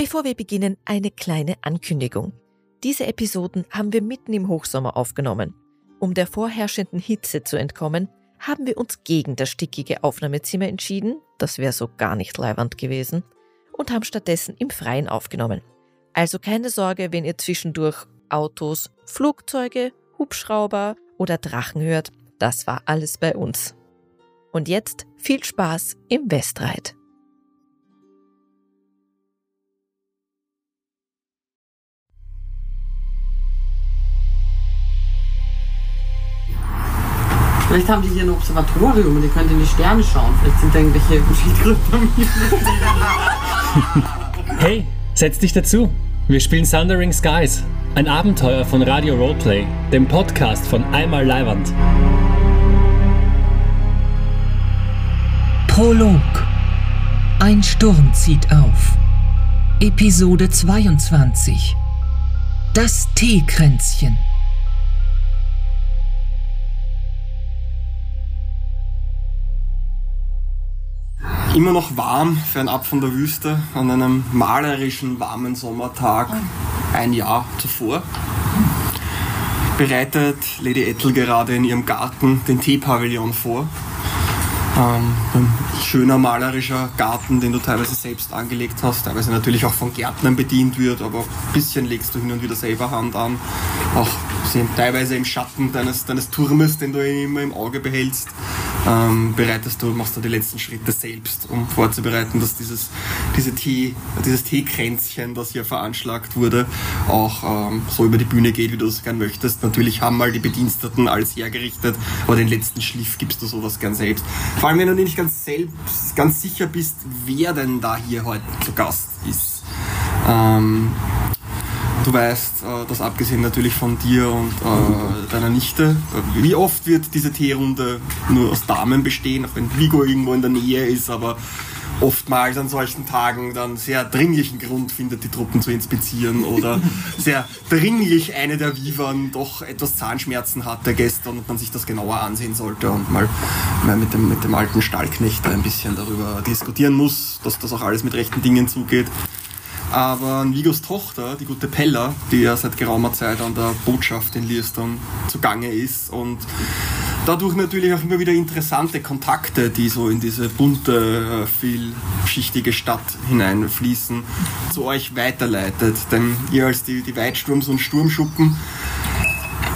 Bevor wir beginnen, eine kleine Ankündigung. Diese Episoden haben wir mitten im Hochsommer aufgenommen. Um der vorherrschenden Hitze zu entkommen, haben wir uns gegen das stickige Aufnahmezimmer entschieden, das wäre so gar nicht leiwand gewesen, und haben stattdessen im Freien aufgenommen. Also keine Sorge, wenn ihr zwischendurch Autos, Flugzeuge, Hubschrauber oder Drachen hört, das war alles bei uns. Und jetzt viel Spaß im Westreit. Vielleicht haben die hier ein Observatorium und ihr könnt in die Sterne schauen. Vielleicht sind da irgendwelche Schildkröten. Hey, setz dich dazu. Wir spielen Thundering Skies, ein Abenteuer von Radio Roleplay, dem Podcast von Einmal Leiwand. Prolog. Ein Sturm zieht auf. Episode 22. Das Teekränzchen. Immer noch warm, fernab von der Wüste, an einem malerischen, warmen Sommertag ein Jahr zuvor. Bereitet Lady Ethel gerade in ihrem Garten den Teepavillon vor. Ähm, ein schöner malerischer Garten, den du teilweise selbst angelegt hast, teilweise natürlich auch von Gärtnern bedient wird, aber ein bisschen legst du hin und wieder selber Hand an. Auch teilweise im Schatten deines, deines Turmes, den du immer im Auge behältst, ähm, bereitest du, machst du die letzten Schritte selbst, um vorzubereiten, dass dieses, diese Tee, dieses Teekränzchen, das hier veranschlagt wurde, auch ähm, so über die Bühne geht, wie du es gern möchtest. Natürlich haben mal die Bediensteten alles hergerichtet, aber den letzten Schliff gibst du sowas gern selbst. Vor allem, wenn du nicht ganz selbst, ganz sicher bist, wer denn da hier heute zu Gast ist. Ähm, Du weißt, äh, dass abgesehen natürlich von dir und äh, deiner Nichte, äh, wie oft wird diese Teerunde nur aus Damen bestehen, auch wenn Vigo irgendwo in der Nähe ist, aber oftmals an solchen Tagen dann sehr dringlichen Grund findet, die Truppen zu inspizieren oder sehr dringlich eine der Vivern doch etwas Zahnschmerzen hatte gestern und man sich das genauer ansehen sollte und mal, mal mit, dem, mit dem alten Stallknecht ein bisschen darüber diskutieren muss, dass das auch alles mit rechten Dingen zugeht. Aber Vigos Tochter, die gute Pella, die ja seit geraumer Zeit an der Botschaft in Lieston zugange ist und dadurch natürlich auch immer wieder interessante Kontakte, die so in diese bunte, äh, vielschichtige Stadt hineinfließen, zu euch weiterleitet. Denn ihr als die, die Weitsturms- und Sturmschuppen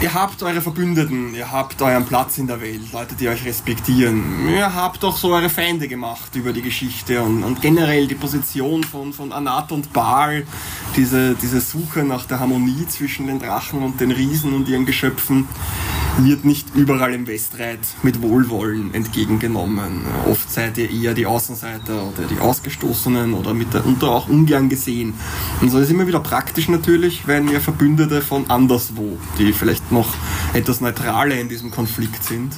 Ihr habt eure Verbündeten, ihr habt euren Platz in der Welt, Leute, die euch respektieren. Ihr habt auch so eure Feinde gemacht über die Geschichte und, und generell die Position von, von Anat und Baal, diese, diese Suche nach der Harmonie zwischen den Drachen und den Riesen und ihren Geschöpfen wird nicht überall im Westreit mit Wohlwollen entgegengenommen. Oft seid ihr eher die Außenseiter oder die Ausgestoßenen oder mitunter auch ungern gesehen. Und so ist immer wieder praktisch natürlich, wenn ihr Verbündete von anderswo, die vielleicht noch etwas neutraler in diesem Konflikt sind.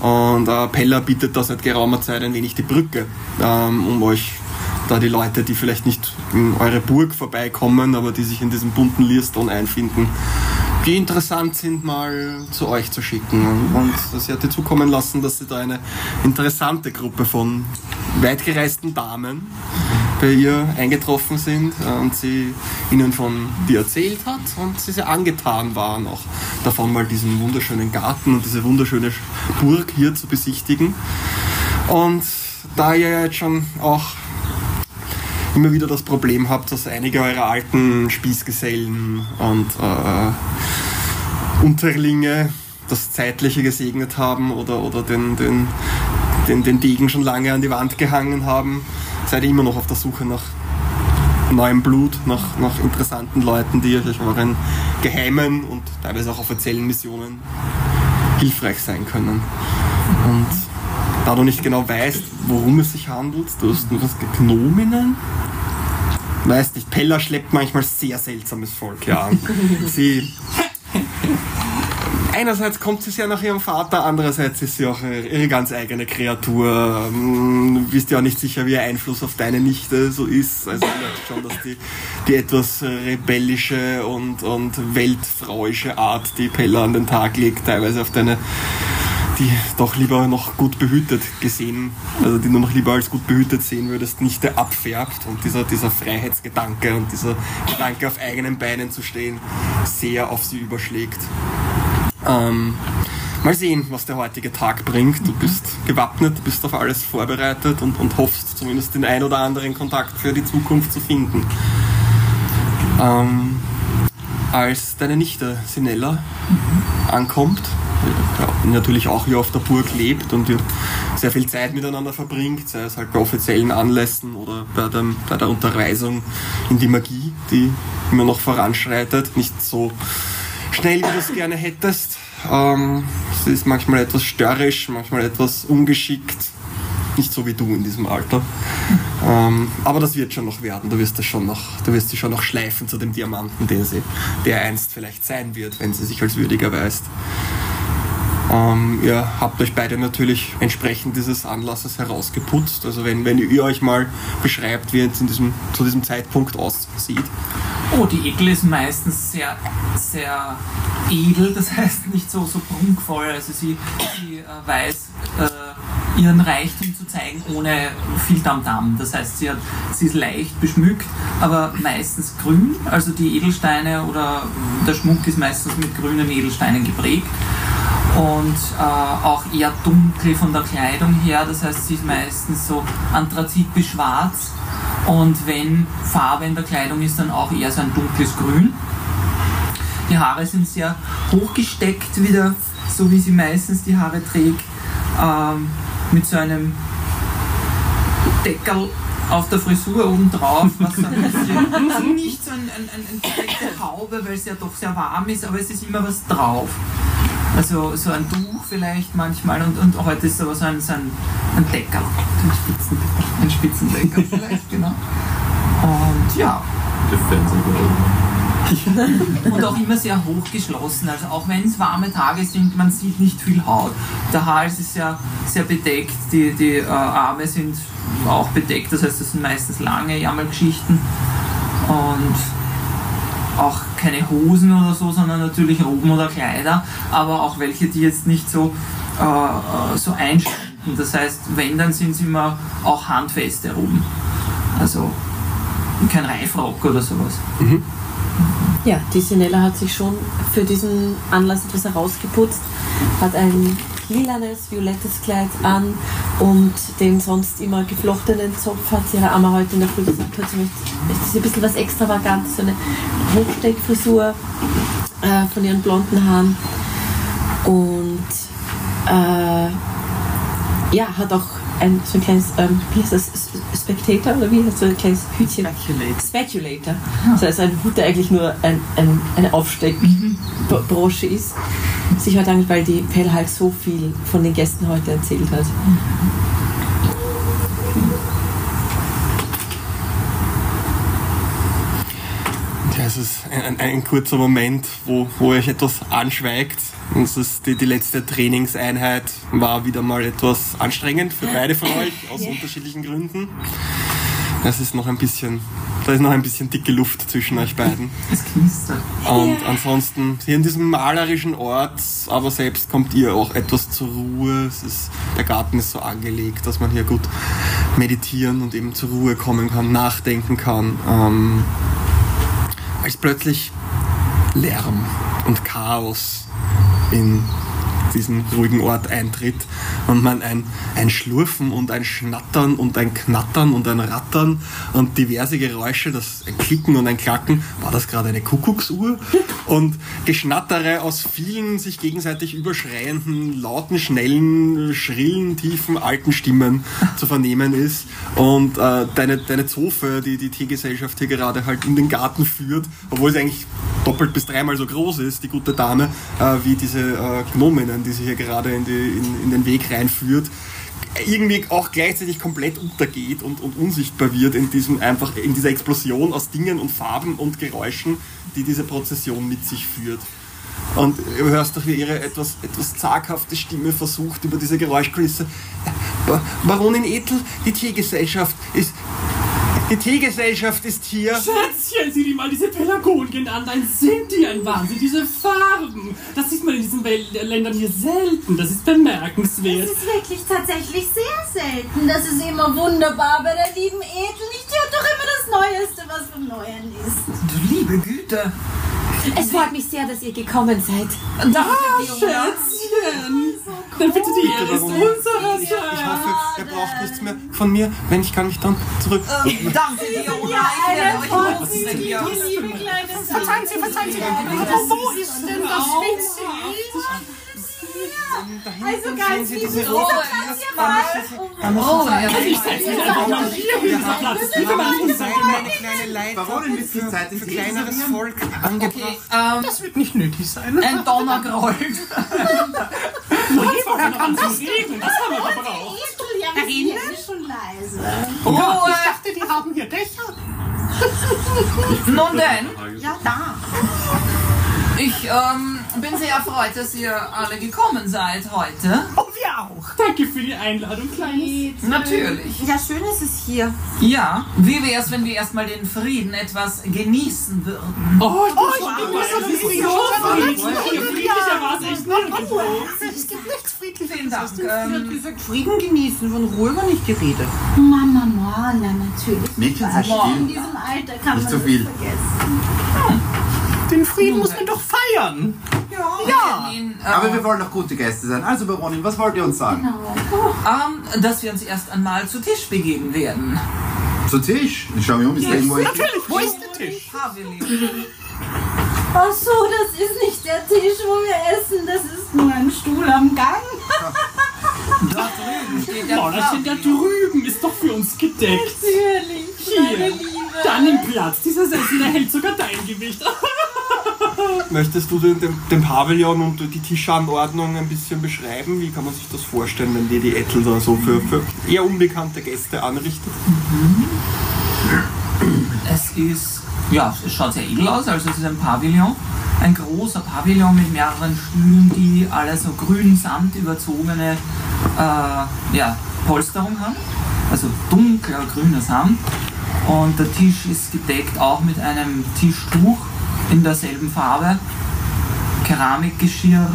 Und äh, Pella bietet da seit geraumer Zeit ein wenig die Brücke, ähm, um euch da die Leute, die vielleicht nicht in eure Burg vorbeikommen, aber die sich in diesem bunten Lierston einfinden, die interessant sind, mal zu euch zu schicken. Und sie hat dir zukommen lassen, dass sie da eine interessante Gruppe von weitgereisten Damen bei ihr eingetroffen sind und sie ihnen von dir erzählt hat und sie sehr angetan waren, auch davon mal diesen wunderschönen Garten und diese wunderschöne Burg hier zu besichtigen. Und da ihr jetzt schon auch immer wieder das Problem habt, dass einige eurer alten Spießgesellen und äh, Unterlinge das Zeitliche gesegnet haben oder, oder den, den, den, den Degen schon lange an die Wand gehangen haben, seid ihr immer noch auf der Suche nach neuem Blut, nach, nach interessanten Leuten, die euch euren geheimen und teilweise auch offiziellen Missionen hilfreich sein können. Und da du nicht genau weißt, worum es sich handelt, du hast nur was Gnominnen. Weißt nicht, Pella schleppt manchmal sehr seltsames Volk, ja. sie. Einerseits kommt sie sehr nach ihrem Vater, andererseits ist sie auch ihre ganz eigene Kreatur. Ähm, wisst ja auch nicht sicher, wie ihr Einfluss auf deine Nichte so ist. Also ich merke schon, dass die, die etwas rebellische und, und weltfrauische Art, die Pella an den Tag legt, teilweise auf deine die doch lieber noch gut behütet gesehen, also die du noch lieber als gut behütet sehen würdest, nicht der abfärbt und dieser, dieser Freiheitsgedanke und dieser Gedanke auf eigenen Beinen zu stehen, sehr auf sie überschlägt. Ähm, mal sehen, was der heutige Tag bringt. Du bist gewappnet, du bist auf alles vorbereitet und, und hoffst zumindest den ein oder anderen Kontakt für die Zukunft zu finden. Ähm, als deine Nichte Sinella ankommt, natürlich auch hier auf der Burg lebt und sehr viel Zeit miteinander verbringt, sei es halt bei offiziellen Anlässen oder bei, dem, bei der Unterweisung in die Magie, die immer noch voranschreitet. Nicht so schnell, wie du es gerne hättest. Ähm, sie ist manchmal etwas störrisch, manchmal etwas ungeschickt. Nicht so wie du in diesem Alter. Ähm, aber das wird schon noch werden. Du wirst, das schon noch, du wirst sie schon noch schleifen zu dem Diamanten, den sie, der einst vielleicht sein wird, wenn sie sich als würdig erweist. Ähm, ihr habt euch beide natürlich entsprechend dieses Anlasses herausgeputzt. Also wenn, wenn ihr euch mal beschreibt, wie es in diesem, zu diesem Zeitpunkt aussieht. Oh, die Ekel ist meistens sehr, sehr edel, das heißt nicht so, so prunkvoll. Also sie, sie äh, weiß äh, ihren Reichtum zu zeigen ohne viel Tamtam. -Tam. Das heißt, sie, hat, sie ist leicht beschmückt, aber meistens grün. Also die Edelsteine oder der Schmuck ist meistens mit grünen Edelsteinen geprägt und äh, auch eher dunkel von der Kleidung her. Das heißt, sie ist meistens so anthrazit bis schwarz und wenn Farbe in der Kleidung ist, dann auch eher so ein dunkles Grün. Die Haare sind sehr hochgesteckt wieder, so wie sie meistens die Haare trägt, ähm, mit so einem Deckel auf der Frisur oben drauf, was so ein bisschen, nicht so ein, ein, ein, eine Haube, weil es ja doch sehr warm ist, aber es ist immer was drauf. Also so ein Tuch vielleicht manchmal und, und heute ist aber so ein, so ein, ein Decker, ein, Spitzen, ein Spitzendecker vielleicht, genau. Und ja. und auch immer sehr hoch geschlossen. Also auch wenn es warme Tage sind, man sieht nicht viel Haut. Der Hals ist ja sehr bedeckt, die, die äh, Arme sind auch bedeckt, das heißt, das sind meistens lange Jammergeschichten. Und auch keine Hosen oder so, sondern natürlich Roben oder Kleider, aber auch welche, die jetzt nicht so, äh, äh so einschränken. Das heißt, wenn, dann sind es immer auch handfeste Roben. Also kein Reifrock oder sowas. Mhm. Ja, die Sinella hat sich schon für diesen Anlass etwas herausgeputzt, hat ein lilanes, violettes Kleid an und den sonst immer geflochtenen Zopf hat sie. Ihrer Amma heute in der Früh gesagt, heute möchte sie ein bisschen was Extravagantes, so eine Hochsteckfrisur äh, von ihren blonden Haaren. Und äh, ja, hat auch ein, so ein kleines, ähm, wie heißt das, Spectator oder wie heißt so ein kleines Hütchen? Speculator. Speculator. Ja. Das heißt, ein Hut, der eigentlich nur ein, ein, eine Aufsteckbrosche mhm. ist. Sich heute eigentlich, weil die Pell halt so viel von den Gästen heute erzählt hat. Mhm. Ja, es ist ein, ein, kurzer Moment, wo, wo euch etwas anschweigt. Und es ist die, die letzte Trainingseinheit war wieder mal etwas anstrengend für beide von euch aus unterschiedlichen Gründen. Es ist noch ein bisschen, da ist noch ein bisschen dicke Luft zwischen euch beiden. Es knistert. Und ansonsten hier in diesem malerischen Ort, aber selbst kommt ihr auch etwas zur Ruhe. Es ist, der Garten ist so angelegt, dass man hier gut meditieren und eben zur Ruhe kommen kann, nachdenken kann. Ähm, als plötzlich Lärm und Chaos in diesen ruhigen Ort eintritt und man ein, ein Schlurfen und ein Schnattern und ein Knattern und ein Rattern und diverse Geräusche, das ein Klicken und ein Klacken, war das gerade eine Kuckucksuhr? Und Geschnattere aus vielen sich gegenseitig überschreienden, lauten, schnellen, schrillen, tiefen, alten Stimmen zu vernehmen ist und äh, deine, deine Zofe, die die Teegesellschaft hier gerade halt in den Garten führt, obwohl sie eigentlich doppelt bis dreimal so groß ist, die gute Dame, äh, wie diese äh, Gnominnen, die sie hier gerade in, die, in, in den Weg reinführt, irgendwie auch gleichzeitig komplett untergeht und, und unsichtbar wird in diesem einfach in dieser Explosion aus Dingen und Farben und Geräuschen, die diese Prozession mit sich führt. Und du hörst doch, wie ihre etwas, etwas zaghafte Stimme versucht über diese Geräuschkulisse. Baronin Ethel, die Tiergesellschaft ist, Die Teegesellschaft ist hier. Schätzchen, sieh dir mal diese Pelargonien an, dann sind die ein Wahnsinn, diese Farben. Das sieht man in diesen Wel Ländern hier selten, das ist bemerkenswert. Das ist wirklich tatsächlich sehr selten. Das ist immer wunderbar bei der lieben Ethel. Ich tue doch immer das Neueste, was vom Neuen ist. Du liebe Güte. Es freut mich sehr, dass ihr gekommen seid. Danke, Fiona. Schätzchen. Dann bitte die Ehre ist Warum? unserer Ich hoffe, er braucht nichts mehr von mir. Wenn ich kann mich dann zurück. Danke, Fiona. Ich werde euch kleine Verzeihen Sie, verzeihen Sie. Wo ist denn das Winzig? Also ganz Sie liebe diese Grüße, rote dass ihr mal Oh, ja. Also ich setze mich einfach mal hier hin, kann man nicht sagen. eine kleine Leiter Baronin, wie viel Zeit für kleineres Volk angebracht. Okay, ähm, Das wird nicht nötig sein. ein Donner Vorher kann es regnen, das haben wir gebraucht. Ja, sind ja schon leise. Oh, Ich dachte, die haben hier Dächer. Nun denn, Ja, da. ich ähm, bin sehr erfreut, dass ihr alle gekommen seid heute. Oh, wir auch. Danke für die Einladung, Kleines. Natürlich. Ja, schön ist es hier. Ja, wie wäre es, wenn wir erstmal den Frieden etwas genießen würden? Oh, ich bin oh, so friedlich. Hier friedlicher war es echt nirgendwo. Es gibt nichts friedliches. Vielen Dank. Ähm, gesagt, Frieden genießen, von Ruhe war nicht geredet. Mama, Mama, natürlich. Mädchen sind In diesem Alter kann Nicht man so viel. vergessen. Den Frieden muss man doch feiern. ja. Ihn, äh, Aber wir wollen doch gute Gäste sein. Also, Baronin, was wollt ihr uns sagen? ähm, dass wir uns erst einmal zu Tisch begeben werden. Zu Tisch. Ich schau mich um, ist da irgendwo Natürlich, wo ist der Tisch? Ach so, das ist nicht der Tisch, wo wir essen. Das ist nur ein Stuhl am Gang. Dort drüben steht der Oh, das steht da drüben, ist doch für uns gedeckt. Natürlich, meine Hier, Liebe. dann im Platz. Dieser Sessel, der hält sogar dein Gewicht. Möchtest du den, den, Pavillon und die Tischanordnung ein bisschen beschreiben? Wie kann man sich das vorstellen, wenn die die Ettel da so für, für eher unbekannte Gäste anrichtet? Es ist, ja, es schaut sehr edel aus, also es ist ein Pavillon. Ein großer Pavillon mit mehreren Stühlen, die alle so grün samt überzogene äh, ja, Polsterung haben. Also dunkler grüner Samt. Und der Tisch ist gedeckt auch mit einem Tischtuch in derselben Farbe. Keramikgeschirr.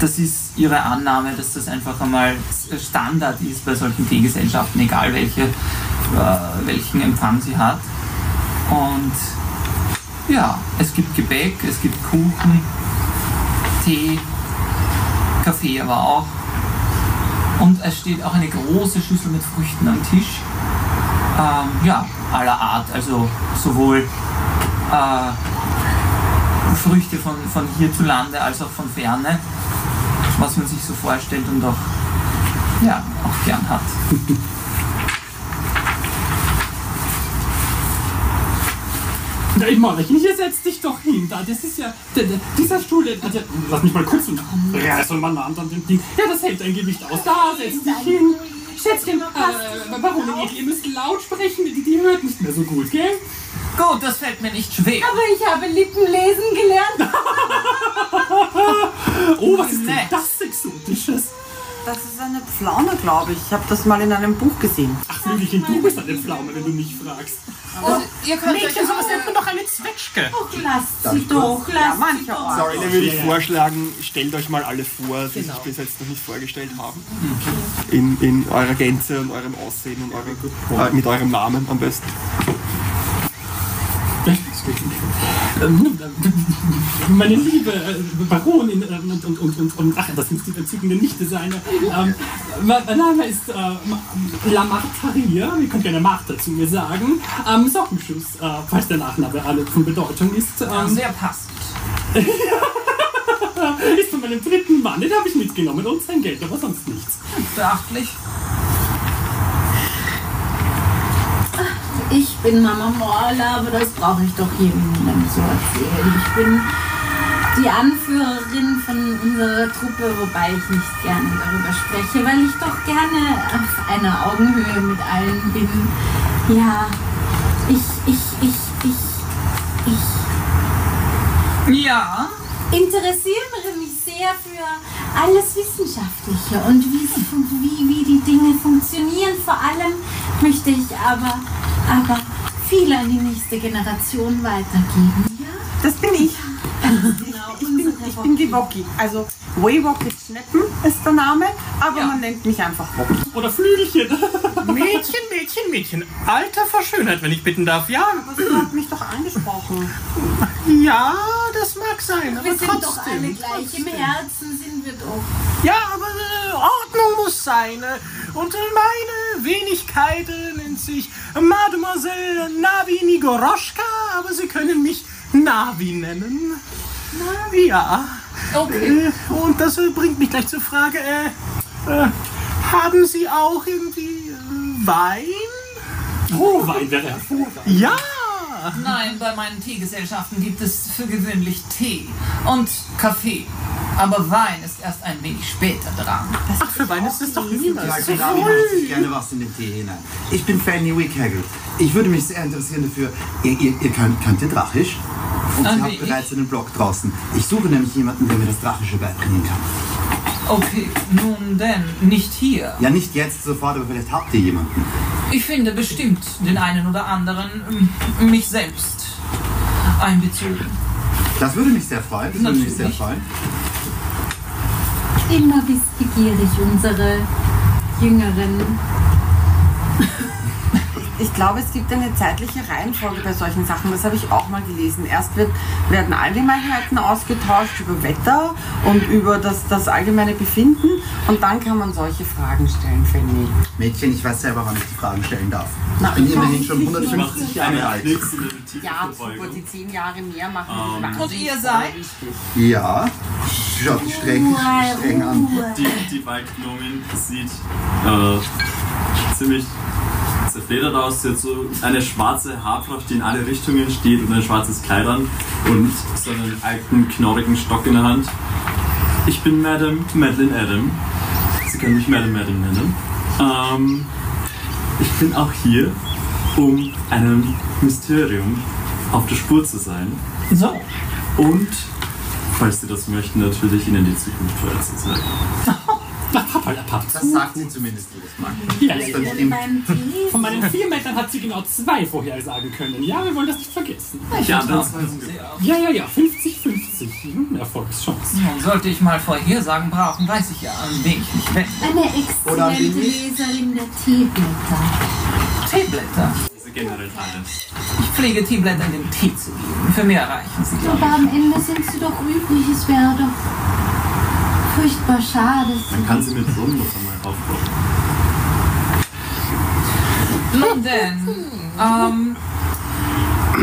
Das ist ihre Annahme, dass das einfach einmal Standard ist bei solchen Teegesellschaften, egal welche, äh, welchen Empfang sie hat. Und ja, es gibt Gebäck, es gibt Kuchen, Tee, Kaffee aber auch. Und es steht auch eine große Schüssel mit Früchten am Tisch. Ähm, ja, aller Art, also sowohl äh, Früchte von, von hierzulande als auch von ferne, was man sich so vorstellt und auch, ja, auch gern hat. Na, ich Mauerchen, hier setz dich doch hin. Da, das ist ja, der, der, dieser Stuhl, der, der, lass mich mal kurz und reißen mal nah an dem Ding. Ja, das hält dein Gewicht aus. Da, setz dich hin. Schätzchen, äh, Ethel, ihr müsst laut sprechen, die, die hört nicht mehr so gut, gell? Gut, das fällt mir nicht schwer. Aber ich habe Lippenlesen gelernt. Oh, was ist denn Nett. das Exotisches? Das ist eine Pflaume, glaube ich. Ich habe das mal in einem Buch gesehen. Ach, Flügelchen, du bist eine Pflaume, wenn du mich fragst. Also, ihr könnt euch Mädchen, sowas nennt man doch eine Zwetschge. Doch, lasst sie doch, Ja, lasst sie mancherorts. doch. Sorry, dann würde ich Ja, ja. vorschlagen, stellt euch mal alle vor, die sich bis jetzt noch nicht vorgestellt haben. In, in eurer Gänze und eurem Aussehen und eurem, äh, mit eurem Namen am besten. Ähm, Meine liebe äh, Baronin äh, und, und, und, und, und ach, das muss die entzückende Nichte sein. Ähm, mein Name ist äh, La Martaria, ihr könnt gerne Martha zu mir sagen. Ähm, Sockenschuss, äh, falls der Nachname alle von Bedeutung ist. Ähm, sehr passend. ist von meinem dritten Mann, den habe ich mitgenommen und sein Geld, aber sonst nichts. Beachtlich. Ich bin Mama Morla, aber das brauche ich doch jedem so erzählen. Ich bin die Anführerin von unserer Truppe, wobei ich nicht gerne darüber spreche, weil ich doch gerne auf einer Augenhöhe mit allen bin. Ja, ich, ich, ich, ich, ich Ja, interessiere mich sehr für alles Wissenschaftliche und wie, wie, wie die Dinge funktionieren. Vor allem möchte ich aber aber viele an die nächste Generation weitergeben. Ja, Das bin ich. genau. Ich bin, ich bin die Woki. Also Waywalk Schneppen ist der Name, aber Ja. man nennt mich einfach Woki. Oder Flügelchen. Mädchen, Mädchen, Mädchen. Alter vor Schönheit, wenn ich bitten darf. Ja, Aber sie hat mich doch angesprochen. ja, das mag sein. Aber Wir sind trotzdem. doch alle gleich. Im Herzen sind wir doch. Ja, aber äh, Ordnung muss sein. äh, Und meine Wenigkeit äh, nennt sich Mademoiselle Navi Nigoroschka, aber Sie können mich Navi nennen. Navi, ja. Okay. Äh, und das äh, bringt mich gleich zur Frage, äh, äh, haben Sie auch irgendwie äh, Wein? Oh, Wein wäre hervorragend. Ja! Nein, bei meinen Teegesellschaften gibt es für gewöhnlich Tee und Kaffee. Aber Wein ist erst ein wenig später dran. Ach, für Wein ist es doch niemals. Ja, ich gerne was in den Tee hinein. Ich bin Fanny Wickhagel. Ich würde mich sehr interessieren dafür. Ihr, ihr, ihr könnt, könnt ihr Drachisch? Und sie hat wenig. bereits einen Blog draußen. Ich suche nämlich jemanden, der mir das Drachische beibringen kann. Okay, nun denn, nicht hier. Ja, nicht jetzt sofort, aber vielleicht habt ihr jemanden. Ich finde bestimmt den einen oder anderen ähm, mich selbst einbezogen. Das würde mich sehr freuen. Das würde mich sehr Natürlich. freuen. Immer wissbegierig, unsere Jüngeren. Ich glaube, es gibt eine zeitliche Reihenfolge bei solchen Sachen. Das habe ich auch mal gelesen. Erst wird, werden Allgemeinheiten ausgetauscht über Wetter und über das, das allgemeine Befinden und dann kann man solche Fragen stellen, Fanny. Mädchen, ich weiß selber, wann ich die Fragen stellen darf. Na, Ich bin immerhin schon nicht, 150 Jahre alt. Ja, super, die zehn Jahre mehr machen mich wahnsinnig Und ihr seid? Ja. Schaut mich streng, streng an. Die, die Waldgnomin sieht äh, ziemlich aus. Sie hat so eine schwarze Haarpracht, die in alle Richtungen steht und ein schwarzes Kleid an und so einen alten, knorrigen Stock in der Hand. Ich bin Madame Madeline Adam. Sie können mich Madame Madame nennen. Ähm, ich bin auch hier, um einem Mysterium auf der Spur zu sein. So, Und, falls Sie das möchten, natürlich Ihnen die Zukunft vorherzuzeigen. Das sagt sie zumindest jedes Mal. Ja, Das ja, ja. Von meinen vier Metern hat sie genau zwei vorhersagen können. Ja, wir wollen das nicht vergessen. ich Ihnen sehr. Ja, ja, ja, 50-50. Hm, Erfolgschance. Nun, sollte ich mal Vorhersagen brauchen, weiß ich ja, an wen ich mich wende. eine exzellente. Leserin der Teeblätter. Teeblätter. Diese generell Teile. Ich pflege Teeblätter in den Tee zu geben. Für mehr reichen sie, Aber am Ende sind sie doch übrig. Es wäre doch furchtbar schade. Man kann sie mit Rum noch einmal aufbauen. ich. Nun denn, ähm,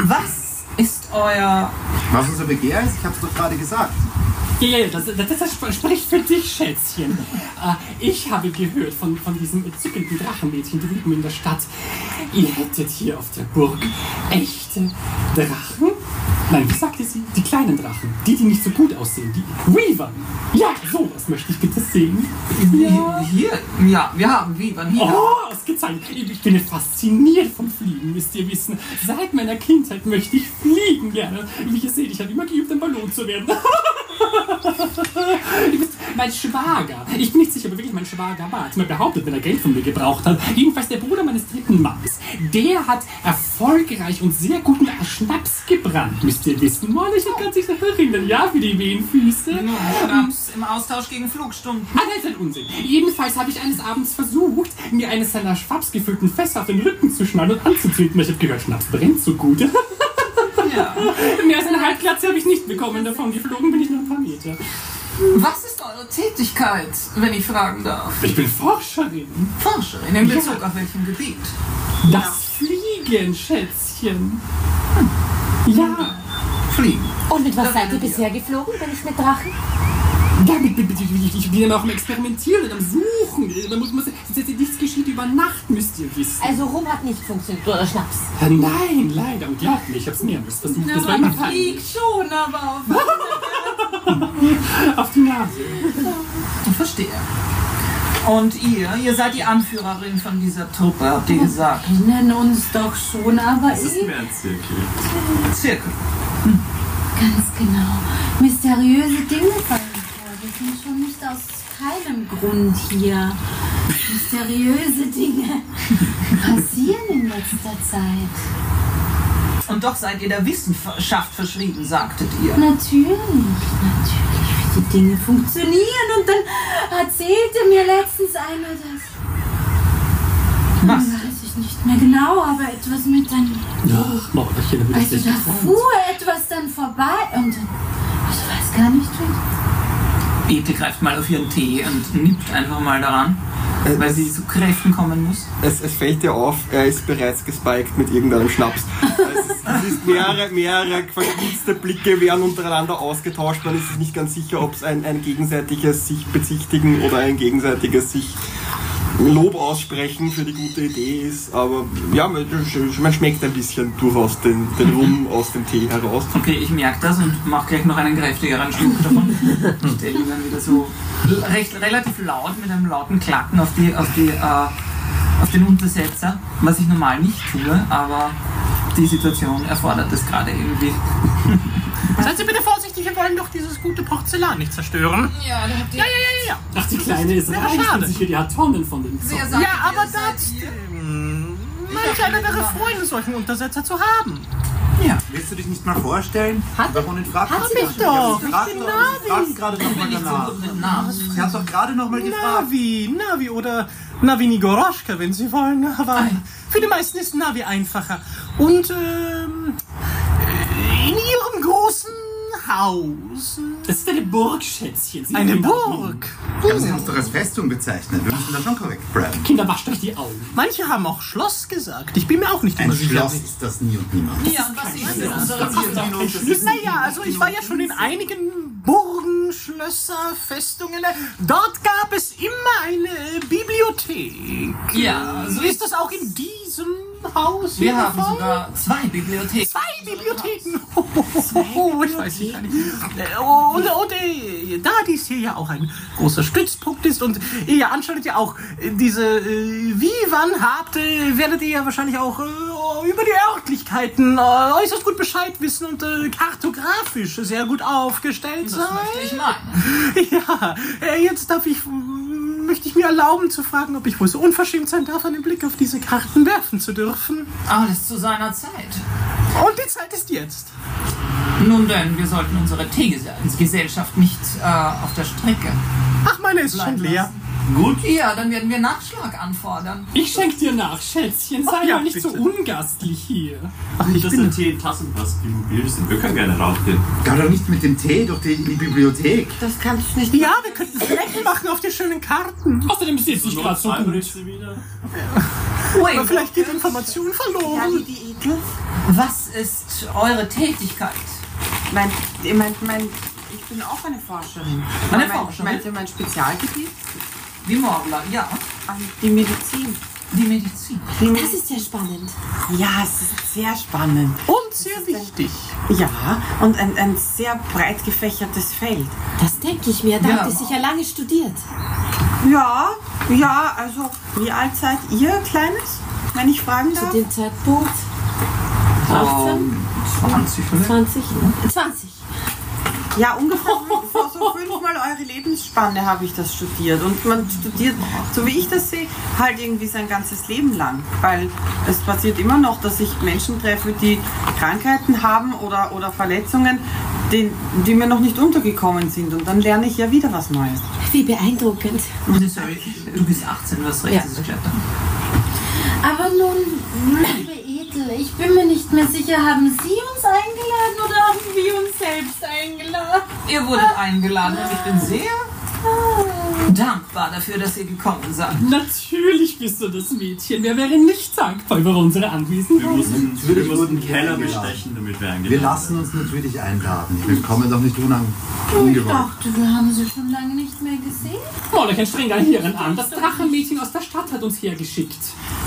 was ist euer... Was unser Begehr ist, ich hab's doch gerade gesagt. Ja, das, das, das sp- spricht für dich, Schätzchen. Äh, ich habe gehört von, von diesem entzückenden Drachenmädchen drüben in der Stadt. Ihr hättet hier auf der Burg echte Drachen? Nein, wie sagte sie? Die kleinen Drachen. Die, die nicht so gut aussehen. Die Weaver. Ja, sowas möchte ich bitte sehen. Ja. Hier? Ja, wir haben Vivern hier. Oh, ausgezeichnet. Ich ich bin fasziniert vom Fliegen, müsst ihr wissen. Seit meiner Kindheit möchte ich fliegen gerne. Wie ihr seht, ich habe immer geübt, ein Ballon zu werden. Mein Schwager, ich bin nicht sicher, aber wirklich mein Schwager war, hat mal behauptet, wenn er Geld von mir gebraucht hat. Jedenfalls der Bruder meines dritten Mannes, der hat erfolgreich und sehr guten Schnaps gebrannt, müsst ihr wissen. Mann, ich kann sich noch erinnern, ja, für die Wehenfüße. Nun, Schnaps im Austausch gegen Flugstunden. Ah, das ist ein Unsinn. Jedenfalls habe ich eines Abends versucht, mir eines seiner schwapsgefüllten Fässer auf den Rücken zu schnallen und anzuzünden, weil ich habe gehört, Schnaps brennt so gut. Ja. Mehr als eine Halbglatze habe ich nicht bekommen davon. Geflogen bin ich nur ein paar Meter. Was ist eure Tätigkeit, wenn ich fragen darf? Ich bin Forscherin. Forscherin in Bezug auf welchem Gebiet? Das Fliegen, Schätzchen. Ja. Fliegen. Und mit was seid ihr bisher geflogen, wenn ich mit Drachen? Damit bin ich, ich bin immer auch am Experimentieren und am Suchen. Man muss, muss, nichts geschieht über Nacht, müsst ihr wissen. Also Rum hat nicht funktioniert, oder Schnaps. Ja, nein, leider. Und glaubt mir, ich habe es mehrmals versucht. Das war man fliegt schon, aber auf auf die Nase. Ich verstehe. Und ihr, ihr seid die Anführerin von dieser Truppe, habt ihr gesagt. Wir nennen uns doch schon, aber Das ist eh mehr ein Zirkel. Zirkel. ganz genau. Mysteriöse Dinge fallen vor. Wir sind schon nicht aus keinem Grund hier. Mysteriöse Dinge. passieren in letzter Zeit. Und doch seid ihr der Wissenschaft verschrieben, sagtet ihr. Natürlich, natürlich, wie die Dinge funktionieren. Und dann erzählte mir letztens einer das. Was? Weiß ich nicht mehr genau, aber etwas mit einem. Ach, Mauerchen, Also da fuhr etwas dann vorbei und dann. Ich weiß gar nicht, wie. Ethel greift mal auf ihren Tee und nippt einfach mal daran, weil sie zu Kräften kommen muss. Es, es fällt dir auf, er ist bereits gespiked mit irgendeinem Schnaps. Es ist, es ist mehrere, mehrere verschmitzte Blicke werden untereinander ausgetauscht. Man ist sich nicht ganz sicher, ob es ein, ein gegenseitiges sich bezichtigen oder ein gegenseitiges sich Lob aussprechen für die gute Idee ist. Aber ja, man, schmeckt ein bisschen durchaus den, den Rum aus dem Tee heraus. Okay, ich merke das und mache gleich noch einen kräftigeren Schluck davon. Stelle ihn dann wieder so recht, relativ laut mit einem lauten Klacken auf, die, auf, die, äh, auf den Untersetzer, was ich normal nicht tue, aber die Situation erfordert es gerade irgendwie. Seien Sie bitte vorsichtig, wir wollen doch dieses gute Porzellan nicht zerstören. Ja, da habt ihr Ja, ja, ja, ja. Ach, die Kleine ist reich sicher, die hat Tonnen von dem Zeug. Ja, aber das. Mein Kleiner wäre froh, einen solchen Untersetzer zu haben. Willst du dich nicht mal vorstellen? Warum fragst Hab ich doch. Ich bin Du fragst gerade nochmal danach. Sie hat doch gerade nochmal gefragt. Navi, Navi oder Navini Goroschka, wenn Sie wollen. Aber für die meisten ist Navi einfacher. Und ähm, in Ihrem großen Haus. Das ist eine Burg, Schätzchen. Sie Eine Burg. Sie haben es doch als Festung bezeichnet. Wir müssen da schon korrekt bleiben. Kinder, wascht euch die Augen. Manche haben auch Schloss gesagt. Ich bin mir auch nicht Ein immer sicher. Schloss ist das nie und niemals. Ja, und was ist denn unsere Naja, also ich war ja schon in einigen Burgen, Schlösser, Festungen. Dort gab es immer eine Bibliothek. Ja, so so ist das auch in diesem Haus. Wir haben der Fall? sogar zwei Bibliotheken. Zwei Bibliotheken. Oh, ich weiß nicht. Äh, Und, und äh, da dies hier ja auch ein großer Stützpunkt ist und ihr anscheinend ja auch äh, diese äh, Vivan habt, äh, werdet ihr ja wahrscheinlich auch über die Örtlichkeiten äußerst gut Bescheid wissen und kartografisch sehr gut aufgestellt Das sein. möchte ich meinen. Ja, jetzt darf ich, möchte ich mir erlauben zu fragen, ob ich wohl so unverschämt sein darf, einen Blick auf diese Karten werfen zu dürfen. Alles zu seiner Zeit. Und die Zeit ist jetzt. Nun denn, wir sollten unsere Teegesellschaft nicht äh, auf der Strecke. Ach, meine ist schon leer. Gut. Ja, dann werden wir Nachschlag anfordern. Ich schenk dir nach, Schätzchen. Sei Ach ja, mal nicht so bitte. ungastlich hier. Gut, dass der Tee in Tassen passt, die mobil sind. Wir können gerne raufgehen. Geh doch nicht mit dem Tee durch die, in die Bibliothek. Das kannst du nicht. Ja, wir könnten Flecken machen auf die schönen Karten. Außerdem ist jetzt nicht gerade so gut. bricht sie wieder. Aber vielleicht geht Information Ja, verloren. die Ekel. Was ist eure Tätigkeit? Mein, ich, mein, mein, ich bin auch eine Forscherin. Eine Forscherin? Meint ihr mein Spezialgebiet? Die Morgler, ja. Die Medizin. Die Medizin. Die Das Medizin. ist sehr spannend. Ja, es ist sehr spannend. Und sehr wichtig. Ja, und ein, ein sehr breit gefächertes Feld. Das denke ich mir. Da Ja. habt ihr sicher lange studiert. Ja, ja, also wie alt seid ihr, Kleines? Wenn ich fragen Zu darf? dem Zeitpunkt 18, Ähm, 20 vielleicht? 20, 20. Ja, ungefähr vor so fünfmal eure Lebensspanne habe ich das studiert. Und man studiert, so wie ich das sehe, halt irgendwie sein ganzes Leben lang. Weil es passiert immer noch, dass ich Menschen treffe, die Krankheiten haben oder, oder Verletzungen, die, die mir noch nicht untergekommen sind. Und dann lerne ich ja wieder was Neues. Wie beeindruckend. Sorry, du bist 18, du hast recht, Ja. das ist Klettern. Aber nun, Ethel, ich bin mir nicht mehr sicher, haben Sie uns eingeladen oder haben wir uns selbst eingeladen? Ihr wurdet eingeladen und ich bin sehr dankbar dafür, dass ihr gekommen seid. Natürlich bist du das Mädchen. Wer wäre nicht dankbar über unsere Anwesenheit? Wir mussten, wir mussten Keller bestechen, damit wir eingeladen Wir lassen uns natürlich einladen. Wir kommen doch nicht unang Ich dachte, wir haben Sie schon lange nicht mehr gesehen. Mordecai Strenger hier an. Das Drachenmädchen aus der Stadt hat uns hergeschickt.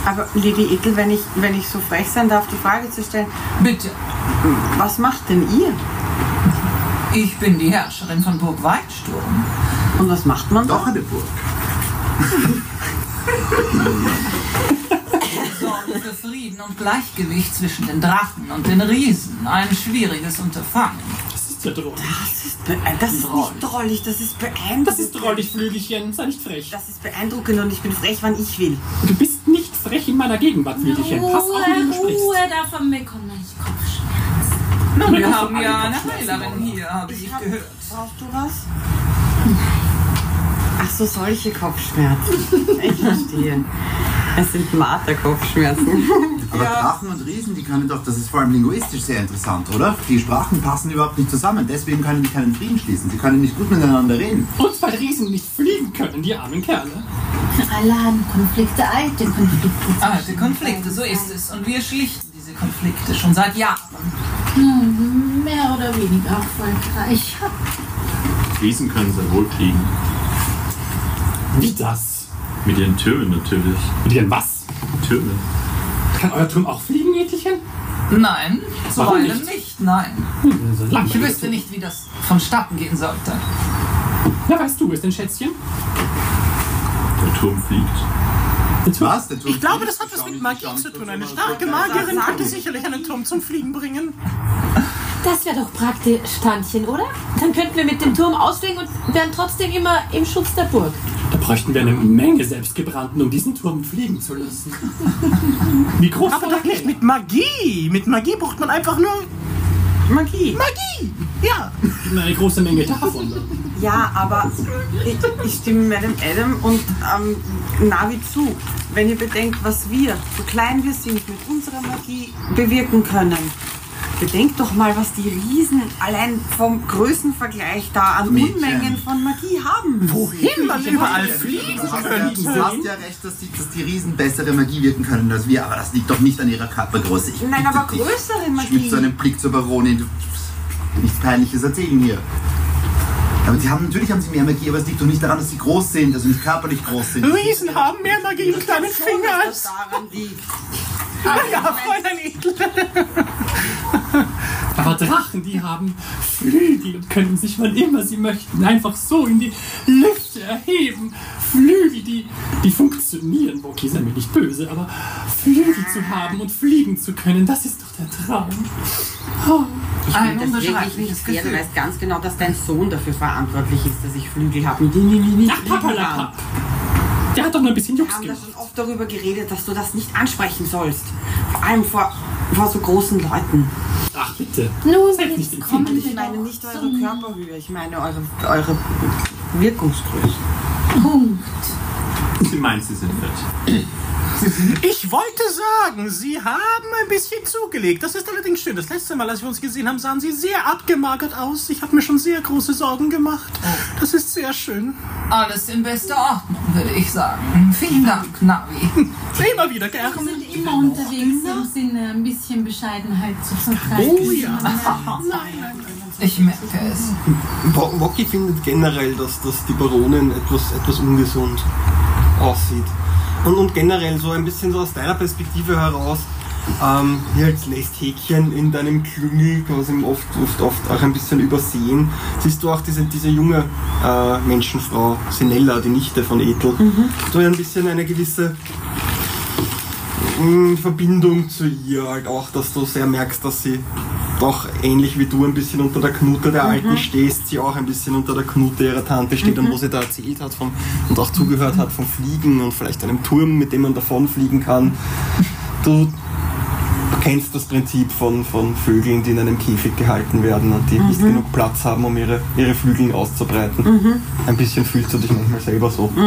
Aber Lady Ekel, wenn ich, wenn ich so frech sein darf, die Frage zu stellen, Bitte, was macht denn ihr? ich bin die Herrscherin von Burg Weitsturm. Und was macht man Doch eine Burg. Wir sorgen für Frieden und Gleichgewicht zwischen den Drachen und den Riesen. Ein schwieriges Unterfangen. Das ist ja drollig. Das ist, äh, das ist nicht drollig, das ist beeindruckend. Das ist drollig, Flügelchen. Sei nicht frech. Das ist beeindruckend und ich bin frech, wann ich will. Du bist nicht frech in meiner Gegenwart, Mädchen. Pass auf, wie du sprichst. Ruhe, davon bekomme ich Kopfschmerzen. Nun, Wir wir haben ja eine Heilerin hier, habe ich gehört. Brauchst du was? Ach so, solche Kopfschmerzen. Ich verstehe. Es sind Marter-Kopfschmerzen. Aber Drachen und Riesen, die können doch, das ist vor allem linguistisch sehr interessant, oder? Die Sprachen passen überhaupt nicht zusammen, deswegen können die keinen Frieden schließen. Sie können nicht gut miteinander reden. Und weil Riesen nicht fliegen können, die armen Kerle. Alle haben Konflikte, alte Konflikte. Alte Konflikte, so ist es. Und wir schlichten diese Konflikte schon seit Jahren. Hm, mehr oder weniger erfolgreich. Riesen können sehr wohl fliegen. Wie das? Mit ihren Türmen natürlich. Mit ihren was? Türmen. Kann euer Turm auch fliegen, Mädchen? Nein, Warum zuweilen nicht? nicht? nein. So Ich wüsste nicht, wie das vonstatten gehen sollte. Na, weißt du es denn, Schätzchen? Der Turm fliegt. Was? Der Turm Ich glaube, das hat was mit Magie zu tun. Eine starke Magierin könnte sicherlich einen Turm zum Fliegen bringen. Das wäre doch praktisch, Tantchen, oder? Dann könnten wir mit dem Turm ausfliegen und wären trotzdem immer im Schutz der Burg. Bräuchten wir eine Menge Selbstgebrannten, um diesen Turm fliegen zu lassen. Wie groß Aber doch nicht mit Magie. Mit Magie braucht man einfach nur Magie. Magie. Ja. Eine große Menge davon. Ja, aber ich, ich stimme Madame Adam und ähm, Navi zu. Wenn ihr bedenkt, was wir, so klein wir sind, mit unserer Magie bewirken können. Bedenkt doch mal, was die Riesen allein vom Größenvergleich da an Mädchen. Unmengen von Magie haben. Wohin man überall Du fliegen könnte. du hast ja recht, dass die, dass die Riesen bessere Magie wirken können als wir, aber das liegt doch nicht an ihrer Körpergröße. Ich Nein, aber dich. größere Mit Magie. so einem Blick zur Baronin. Du nichts Peinliches erzählen hier. Aber sie haben, natürlich haben sie mehr Magie, aber es liegt doch nicht daran, dass sie groß sind, also nicht körperlich groß sind. Riesen haben mehr Magie im kleinen Schon, Finger dass das als... daran liegt. Ah ja, Fräulein Edel. Aber Drachen, die haben Flügel und können sich, wann immer sie möchten, einfach so in die Lüfte erheben. Flügel, die, die funktionieren. Okay, sei mir nicht böse, aber Flügel zu haben und fliegen zu können, das ist doch der Traum. Oh. Ein Das wirklich nicht Gefühl. weißt ganz genau, dass dein Sohn dafür verantwortlich ist, dass ich Flügel habe, Ach. Papalapap. Der hat doch nur ein bisschen Wir Jux haben da gemacht. schon oft darüber geredet, dass du das nicht ansprechen sollst. Vor allem vor, vor so großen Leuten. Ach, bitte. Nun, Seid nicht jetzt kommen wir Ich meine nicht eure Körperhöhe, ich meine eure, eure Wirkungsgröße. Punkt. Sie meint, sie sind fett. Ich wollte sagen, Sie haben ein bisschen zugelegt. Das ist allerdings schön. Das letzte Mal, als wir uns gesehen haben, sahen Sie sehr abgemagert aus. Ich habe mir schon sehr große Sorgen gemacht. Das ist sehr schön. Alles in bester Ordnung, würde ich sagen. Vielen Dank, Navi. Immer wieder gern. Wir sind immer unterwegs im Sinne, ein bisschen Bescheidenheit zu vertreiben. Oh ja. Ich merke es. Woki findet generell, dass, dass die Baronin etwas, etwas ungesund aussieht. Und, und generell so ein bisschen so aus deiner Perspektive heraus, ähm, hier als Nesthäkchen in deinem Klüngel, quasi oft, oft, oft auch ein bisschen übersehen, siehst du auch diese, diese junge äh, Menschenfrau, Sinella, die Nichte von Ethel, so ein bisschen eine gewisse mh, Verbindung zu ihr halt auch, dass du sehr merkst, dass sie doch ähnlich wie du ein bisschen unter der Knute der Alten stehst, sie auch ein bisschen unter der Knute ihrer Tante steht und wo sie da erzählt hat vom, und auch zugehört hat vom Fliegen und vielleicht einem Turm, mit dem man davonfliegen kann. Du kennst das Prinzip von, von Vögeln, die in einem Käfig gehalten werden und die nicht genug Platz haben, um ihre, ihre Flügel auszubreiten. Ein bisschen fühlst du dich manchmal selber so.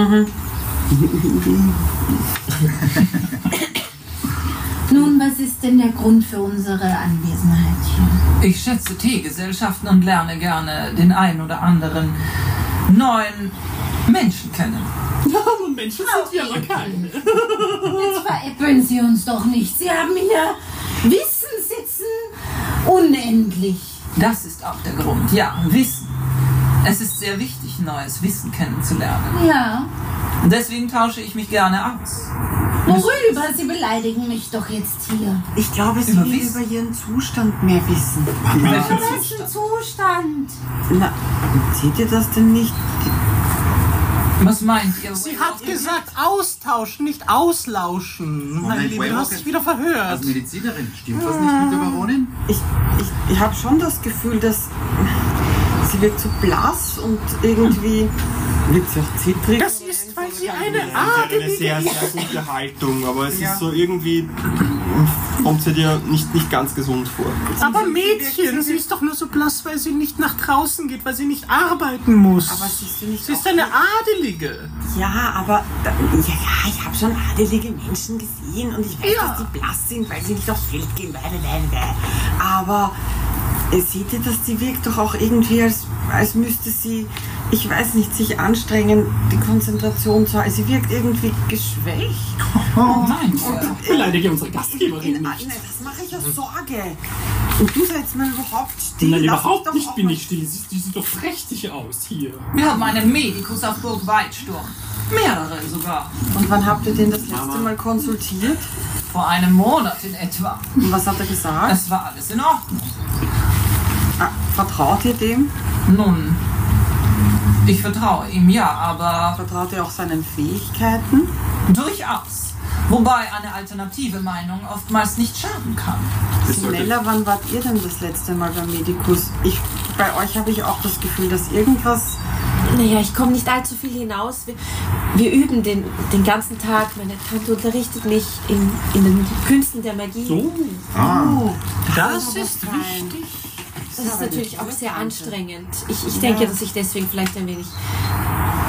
Nun, was ist denn der Grund für unsere Anwesenheit? Ich schätze Teegesellschaften und lerne gerne den einen oder anderen neuen Menschen kennen. Und Menschen sind wir aber keine. Jetzt veräppeln Sie uns doch nicht. Sie haben hier Wissen sitzen unendlich. Das ist auch der Grund. Ja, Wissen. Es ist sehr wichtig, neues Wissen kennenzulernen. Ja. Und deswegen tausche ich mich gerne aus. Worüber? Sie beleidigen mich doch jetzt hier. Ich glaube, sie Über will Wissen. über ihren Zustand mehr wissen. Welchen Zustand? Na, seht ihr das denn nicht? Was meint ihr? Sie hat gesagt austauschen, nicht auslauschen. Meine Liebe, du hast dich wieder verhört. Als Medizinerin, stimmt was nicht mit der Baronin? Ich, ich, ich habe schon das Gefühl, dass sie wird zu blass und irgendwie wird sie auch zittrig. Das ist, weil sie eine Sie hat eine sehr, sehr gute Haltung, aber es Ja. ist so irgendwie, kommt sie dir nicht, nicht ganz gesund vor. Aber Mädchen, sie ist doch nur so blass, weil sie nicht nach draußen geht, weil sie nicht arbeiten muss. Aber siehst du nicht sie ist eine Adelige. Ja, aber da, ja, ja, ich habe schon adelige Menschen gesehen und ich weiß, Ja. dass die blass sind, weil sie nicht aufs Feld gehen. Blah, blah, blah. Aber äh, seht ihr, dass die wirkt doch auch irgendwie, als, als müsste sie, ich weiß nicht, sich anstrengen, die Konzentration zu halten. Sie wirkt irgendwie geschwächt. Nein, Ich beleidige unsere In, Gastgeberin in, nein, nicht. das mache ich aus Sorge. Und du setzt mal überhaupt still. Nein, Lass überhaupt nicht bin ich still. Sie, die sieht doch prächtig aus hier. wir haben einen Medikus auf Burg Weitsturm. Mehrere sogar. Und wann habt ihr den das letzte Mal konsultiert? Vor einem Monat in etwa. Und was hat er gesagt? Es war alles in Ordnung. Ah, vertraut ihr dem? Nun, ich vertraue ihm ja, aber Vertraut ihr auch seinen Fähigkeiten? durchaus. Wobei eine alternative Meinung oftmals nicht schaden kann. Sinella, wann wart ihr denn das letzte Mal beim Medikus? Ich, bei euch habe ich auch das Gefühl, dass irgendwas. Naja, ich komme nicht allzu viel hinaus. Wir, wir üben den, den ganzen Tag. Meine Tante unterrichtet mich in, in den Künsten der Magie. So, Oh, Das ist wichtig. Das ist natürlich auch sehr anstrengend. Ich, ich denke, dass ich deswegen vielleicht ein wenig.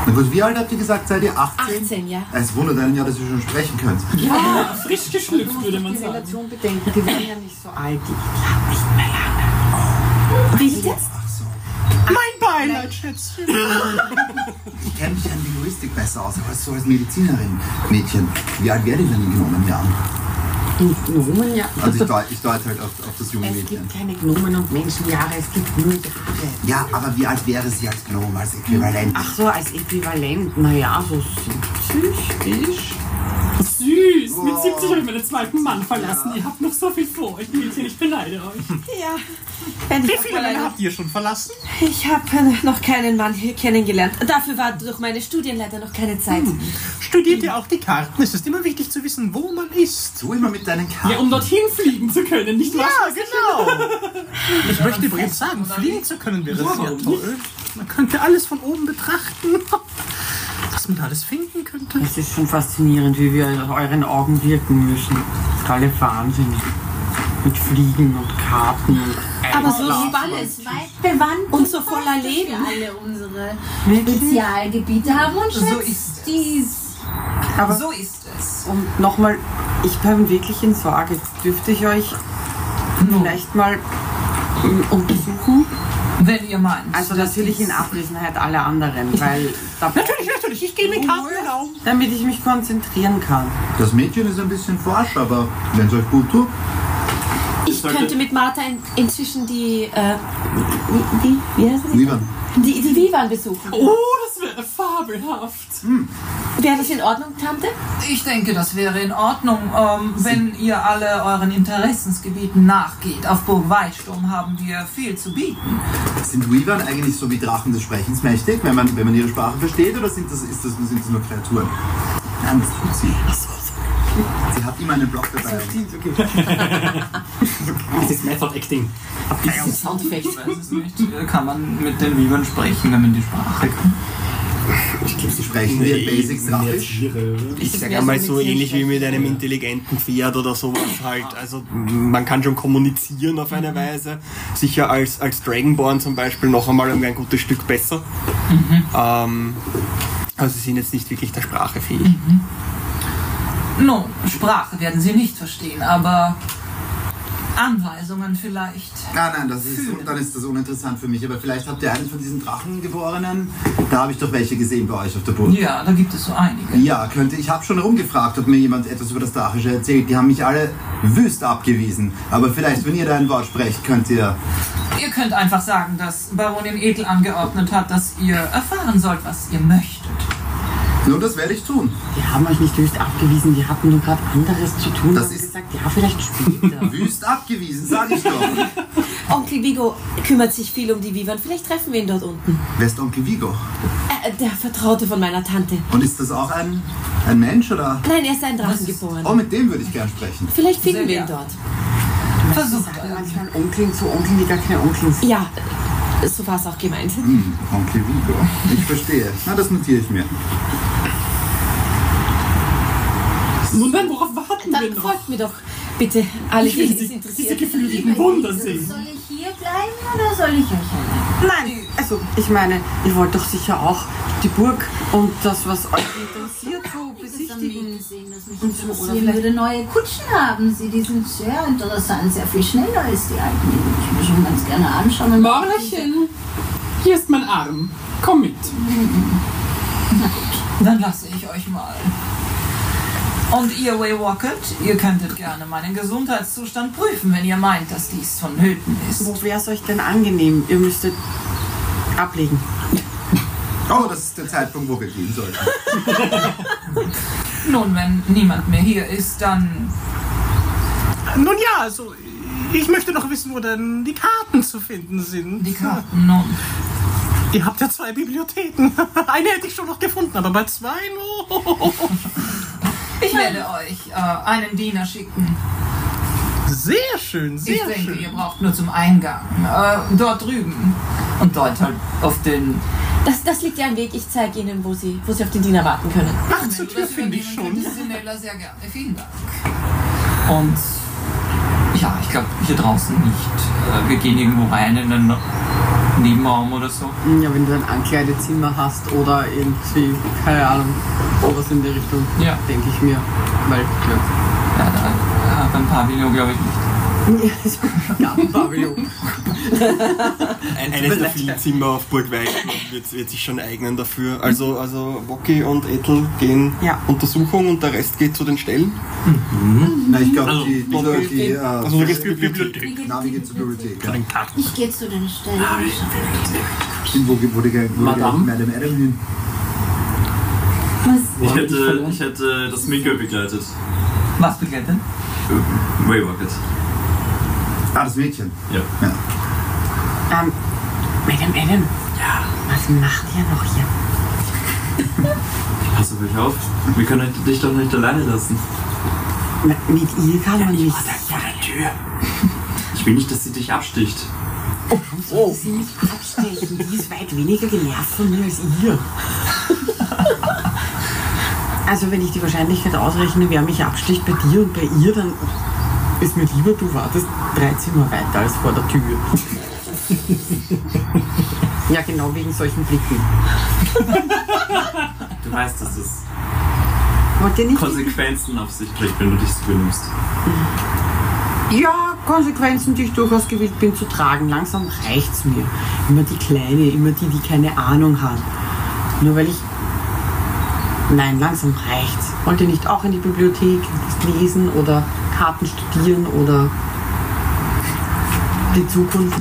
Na gut, wie alt habt ihr gesagt? Seid ihr 18? 18, ja. Es wundert einen ja, dass ihr schon sprechen könnt. ja, frisch geschlüpft, würde man die sagen. Relation bedenken, die waren ja nicht so alt. Die nicht mehr lange. Wie jetzt? Mein Beileid, Schätzchen. Ich kenne mich an Linguistik besser aus, aber so als Medizinerin. Mädchen, wie alt werdet ihr denn in genommenen Jahren? Gnomen, ja. Also ich deute, ich deute halt auf, auf das junge Es Mädchen. gibt keine Gnomen und Menschenjahre, es gibt nur Jahre. Ja, aber wie alt wäre sie als Gnome, als Äquivalent? Ach so, als Äquivalent, naja, so 70 Süß, mit 70 habe ich meinen zweiten Mann verlassen. Ihr habt noch so viel vor euch, Mädchen, ich beneide euch. Ja. Wenn Wie ich, viele Männer habt ihr schon verlassen? ich habe noch keinen Mann hier kennengelernt. Dafür war durch meine Studien leider noch keine Zeit. Studiert ihr auch die Karten? Es ist immer wichtig zu wissen, wo man ist. So immer mit deinen Karten. Ja, um dorthin fliegen zu können, nicht wahr? Ja, genau. Ich möchte übrigens sagen, fliegen zu können wäre sehr toll. Man könnte alles von oben betrachten. Was man da alles finden könnte. Es ist schon faszinierend, wie wir in euren Augen wirken müssen. Alle wahnsinnig. Mit Fliegen und Karten und Aber so spannend. Weit bewandt Und so voller Leben. Wir alle unsere Spezialgebiete haben und So schätzt ist es. dies. Aber So ist es. Und nochmal, ich bin wirklich in Sorge. Dürfte ich euch vielleicht mal ähm, untersuchen? Wenn ihr meint. Also natürlich in Abwesenheit aller anderen, weil da Natürlich, natürlich. Ich gehe mit Karten genau. damit ich mich konzentrieren kann. Das Mädchen ist ein bisschen forsch, aber wenn es euch gut tut. Ich könnte mit Martha in, inzwischen die, äh, wie, wie, wie heißt das? Niemand. Die, die Vivan besuchen. Oh, das wäre fabelhaft. Wäre das in Ordnung, Tante? Ich denke, das wäre in Ordnung, ähm, wenn ihr alle euren Interessensgebieten nachgeht. Auf Burg Weitsturm haben wir viel zu bieten. Sind Weavern eigentlich so wie Drachen des Sprechens mächtig, wenn man, wenn man ihre Sprache versteht, oder sind das, ist das, sind das nur Kreaturen? Nein, das tut sie. Sie hat immer einen Block dabei. Das ist Method Acting. Soundeffekt. Ich weiß es nicht. Kann man mit den Weavern sprechen, wenn man die Sprache kann? Sie sprechen wie Basics Drachisch. Ich sage einmal so ähnlich wie mit einem intelligenten Pferd oder sowas halt. Also man kann schon kommunizieren auf eine Weise. Sicher als, als Dragonborn zum Beispiel noch einmal ein gutes Stück besser. Ähm, also sie sind jetzt nicht wirklich der Sprache fähig. Nun, Sprache werden sie nicht verstehen, aber Anweisungen vielleicht. Nein, nein, das ist, dann ist das uninteressant für mich. Aber vielleicht habt ihr einen von diesen Drachengeborenen. Da habe ich doch welche gesehen bei euch auf der Burg. Ja, da gibt es so einige. Ja, könnte. Ich habe schon rumgefragt, ob mir jemand etwas über das Drachische erzählt. Die haben mich alle wüst abgewiesen. Aber vielleicht, wenn ihr da ein Wort sprecht, könnt ihr. Ihr könnt einfach sagen, dass Baronin Edel angeordnet hat, dass ihr erfahren sollt, was ihr möchtet. Nun, das werde ich tun. Die haben euch nicht wüst abgewiesen, die hatten nur gerade anderes zu tun. Das ist- gesagt, ja, vielleicht später. Wüst abgewiesen, sag ich doch. Onkel Vigo kümmert sich viel um die Vivan. Vielleicht treffen wir ihn dort unten. Wer ist Onkel Vigo? Äh, der Vertraute von meiner Tante. Und ist das auch ein, ein Mensch oder? Nein, er ist ein Drachen geboren. Oh, mit dem würde ich gern sprechen. Vielleicht finden Sehr wir ihn dort. Versucht sagen manchmal Onkeln zu Onkeln, die gar keine Onkeln sind. Ja, so war es auch gemeint. Hm, Onkel Vigo. Ich verstehe. Na, das notiere ich mir. Nun dann, worauf warten wir Dann noch? folgt mir doch bitte alle, Ich will die diese- es interessiert. diese geflügelten Wunder sehen. Soll ich hier bleiben oder soll ich euch allein? Nein, also ich meine, ihr wollt doch sicher auch die Burg und das, was euch interessiert, so besichtigen. gesehen, dass mich Und so, oder vielleicht- würde. Neue Kutschen haben sie, die sind sehr interessant, sehr viel schneller als die alten. Würde ich mir schon ganz gerne anschauen. Und Morlerchen, hier ist mein Arm. Komm mit. Dann lasse ich euch mal. Und ihr Waywalket, ihr könntet gerne meinen Gesundheitszustand prüfen, wenn ihr meint, dass dies vonnöten ist. Wo wäre es euch denn angenehm? Ihr müsstet ablegen. Oh, das ist der Zeitpunkt, wo wir gehen sollten. Nun, wenn niemand mehr hier ist, dann Nun ja, also ich möchte noch wissen, wo denn die Karten zu finden sind. die Karten nun. Ihr habt ja zwei Bibliotheken. Eine hätte ich schon noch gefunden, aber bei zwei oh. Ich werde euch äh, einen Diener schicken. Sehr schön, Ich sehr denke, ihr schön. braucht nur zum Eingang. Äh, dort drüben. Und dort halt auf den. Das, das liegt ja am Weg. Ich zeige Ihnen, wo Sie, wo Sie auf den Diener warten können. Ach, du Tür das finde ich schon. Sinella, sehr gerne. Vielen Dank. Und ja, ich glaube hier draußen nicht. Äh, wir gehen irgendwo rein in einen Nebenraum oder so. Ja, wenn du ein Ankleidezimmer hast oder irgendwie, keine Ahnung, sowas in die Richtung, Ja. denke ich mir. Weil, ja. Ja, da, beim Pavillon glaube ich nicht. Gartenpavillon. Ein, eines der vielen Zimmer auf Burg wird, wird sich schon eignen dafür. Also, also Woki und Ethel gehen Ja. Untersuchung und der Rest geht zu den Stellen. Na, ich glaube, Also, die, die, Bibliothek. die, äh, Also zur Bibliothek. Na, wie dir? geht's zur Bibliothek? Ja. Ich gehe zu den Stellen. Stimmt, wo, wo die, wo die Madame? Madame Adam hin? Ich hätte, ich hätte das Mikro begleitet. Was begleitet? Wayrocket. Ah, das Mädchen. Ja. Ja. Ähm, Madame Adam. Ja. Was macht ihr noch hier? Pass auf euch auf. Wir können dich doch nicht alleine lassen. Na, Mit ihr kann man nicht. Ich will nicht, dass sie dich absticht. Oh. Sie mich abstechen. Die ist weit weniger genervt von mir als ihr. Also wenn ich die Wahrscheinlichkeit ausrechne, wer mich absticht bei dir und bei ihr, dann ist mir lieber, du wartest drei Zimmer weiter als vor der Tür. Ja, genau wegen solchen Blicken. Du weißt, dass es? Konsequenzen auf sich trägt, wenn du dich so benimmst. Ja, Konsequenzen, die ich durchaus gewillt bin zu tragen. Langsam reicht's mir. Immer die Kleine, immer die, die keine Ahnung hat. Nur weil ich. Nein, langsam reicht's. Wollt ihr nicht auch in die Bibliothek lesen oder Karten studieren oder die Zukunft?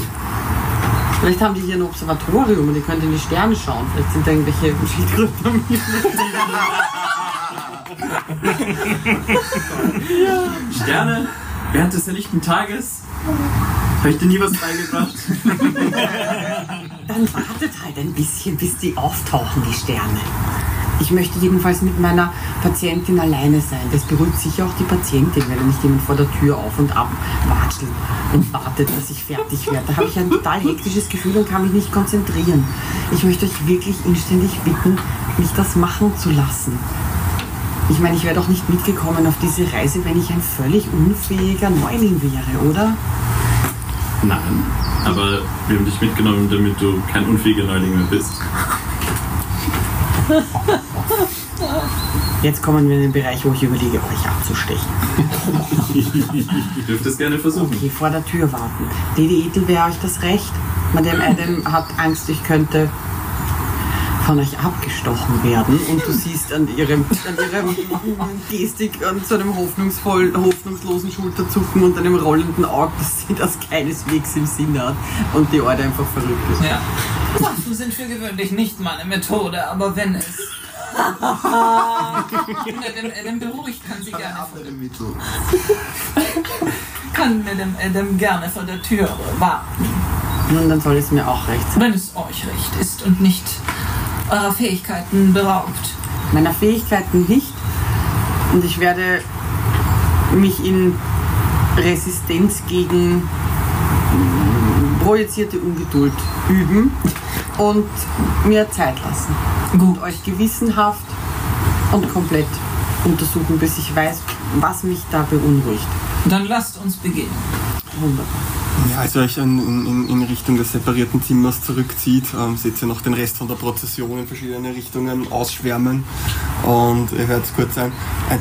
Vielleicht haben die hier ein Observatorium und ihr könnt in die Sterne schauen. Vielleicht sind da irgendwelche Schildkröten am. Sterne während des helllichten Tages. Habe ich dir nie was beigebracht? Dann wartet halt ein bisschen, bis die auftauchen, die Sterne. Ich möchte jedenfalls mit meiner Patientin alleine sein. Das beruhigt sicher auch die Patientin, wenn nicht jemand vor der Tür auf und ab watschelt und wartet, dass ich fertig werde. Da habe ich ein total hektisches Gefühl und kann mich nicht konzentrieren. Ich möchte euch wirklich inständig bitten, mich das machen zu lassen. Ich meine, ich wäre doch nicht mitgekommen auf diese Reise, wenn ich ein völlig unfähiger Neuling wäre, oder? Nein. Aber wir haben dich mitgenommen, damit du kein unfähiger Neuling mehr bist. Jetzt kommen wir in den Bereich, wo ich überlege, euch abzustechen. Du dürftest gerne versuchen. Okay, vor der Tür warten. Lady Ethel, wäre euch das recht? Madame Adam hat Angst, ich könnte von euch abgestochen werden. Und du siehst an ihrem, an ihrem Gestik, an so einem hoffnungsvollen, hoffnungslosen Schulterzucken und einem rollenden Auge, dass sie das keineswegs im Sinn hat und die Orte einfach verrückt ist. Ja. Waffen sind für gewöhnlich nicht meine Methode, aber wenn es. Madame Adam beruhigt, kann sie gerne. Mittel. Kann Madame Adam gerne vor der Tür warten. Nun, dann soll es mir auch recht sein. Wenn es euch recht ist und nicht eurer Fähigkeiten beraubt. Meiner Fähigkeiten nicht. Und ich werde mich in Resistenz gegen projizierte Ungeduld üben und mir Zeit lassen. Und euch gewissenhaft und komplett untersuchen, bis ich weiß, was mich da beunruhigt. Dann lasst uns beginnen. Wunderbar. Ja, als ihr euch in, in, in Richtung des separierten Zimmers zurückzieht, ähm, seht ihr noch den Rest von der Prozession in verschiedene Richtungen ausschwärmen und ihr hört kurz ein, ein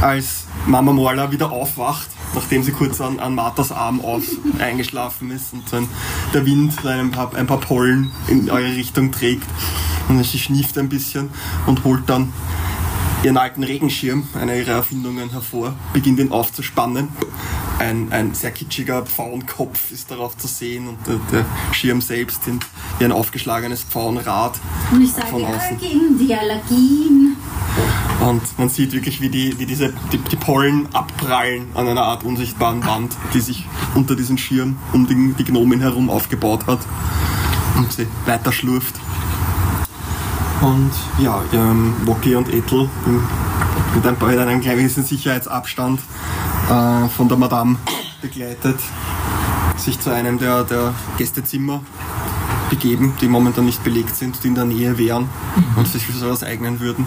als Mama Morla wieder aufwacht, nachdem sie kurz an, an Marthas Arm auf, eingeschlafen ist und ein, der Wind so ein paar, ein paar Pollen in eure Richtung trägt und sie schnieft ein bisschen und holt dann ihren alten Regenschirm, einer ihrer Erfindungen, hervor, beginnt ihn aufzuspannen. Ein, ein sehr kitschiger Pfauenkopf ist darauf zu sehen und der, der Schirm selbst sind wie ein aufgeschlagenes Pfauenrad Und ich sage, von außen. gegen die Allergien. Und man sieht wirklich, wie, die, wie diese, die, die Pollen abprallen an einer Art unsichtbaren Wand, die sich unter diesem Schirm um die, die Gnomen herum aufgebaut hat und sie weiter schlurft. Und ja, ähm, Woki und Ethel mit, ein, mit einem gewissen Sicherheitsabstand äh, von der Madame begleitet sich zu einem der, der Gästezimmer begeben, die momentan nicht belegt sind, die in der Nähe wären und sich für sowas eignen würden.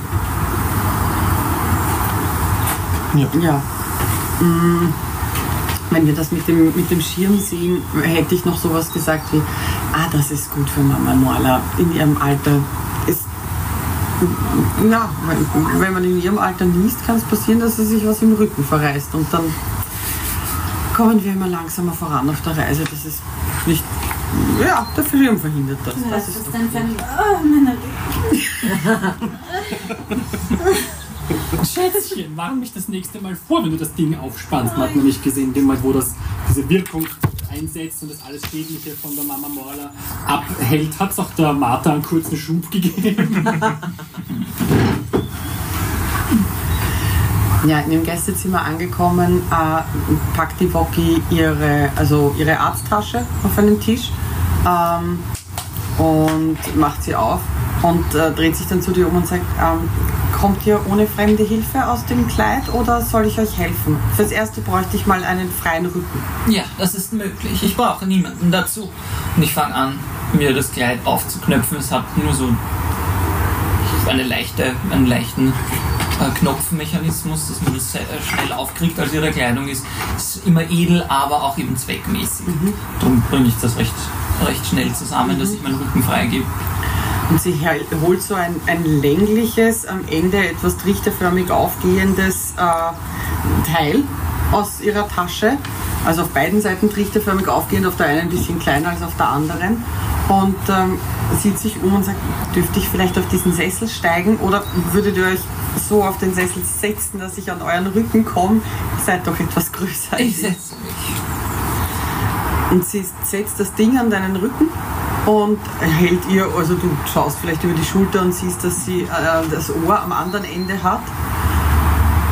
Ja. Ja. Mm, Wenn wir das mit dem, mit dem Schirm sehen, hätte ich noch sowas gesagt wie, ah, das ist gut für Mama Norla in ihrem Alter. Ist, ja, wenn, wenn man in ihrem Alter niest, kann es passieren, dass sie sich was im Rücken verreißt und dann kommen wir immer langsamer voran auf der Reise. Das ist nicht, ja, der Schirm verhindert das. Was das ist ist das denn für ein... Oh, meine Schätzchen, warn mich das nächste Mal vor, wenn du das Ding aufspannst. Man hat nicht gesehen, dem Moment, wo das diese Wirkung einsetzt und das alles Schädliche von der Mama Morla abhält, hat es auch der Martha einen kurzen Schub gegeben. Ja, in dem Gästezimmer angekommen, äh, packt die Woki ihre, also ihre Arzttasche auf einen Tisch ähm, und macht sie auf und äh, dreht sich dann zu dir um und sagt, ähm, kommt ihr ohne fremde Hilfe aus dem Kleid oder soll ich euch helfen? Fürs Erste bräuchte ich mal einen freien Rücken. Ja, das ist möglich. Ich brauche niemanden dazu. Und ich fange an, mir das Kleid aufzuknöpfen. Es hat nur so eine leichte, einen leichten Knopfmechanismus, dass man das äh, schnell aufkriegt. Also ihre Kleidung ist, ist immer edel, aber auch eben zweckmäßig. Darum bringe ich das recht, recht schnell zusammen, dass ich meinen Rücken freigebe. Und sie holt so ein, ein längliches, am Ende etwas trichterförmig aufgehendes äh, Teil aus ihrer Tasche. Also auf beiden Seiten trichterförmig aufgehend, auf der einen ein bisschen kleiner als auf der anderen. Und ähm, sieht sich um und sagt, dürfte ich vielleicht auf diesen Sessel steigen oder würdet ihr euch so auf den Sessel setzen, dass ich an euren Rücken komme? Ihr seid doch etwas größer. als Ich setze mich. und sie setzt das Ding an deinen Rücken und hält ihr, also du schaust vielleicht über die Schulter und siehst, dass sie äh, das Ohr am anderen Ende hat.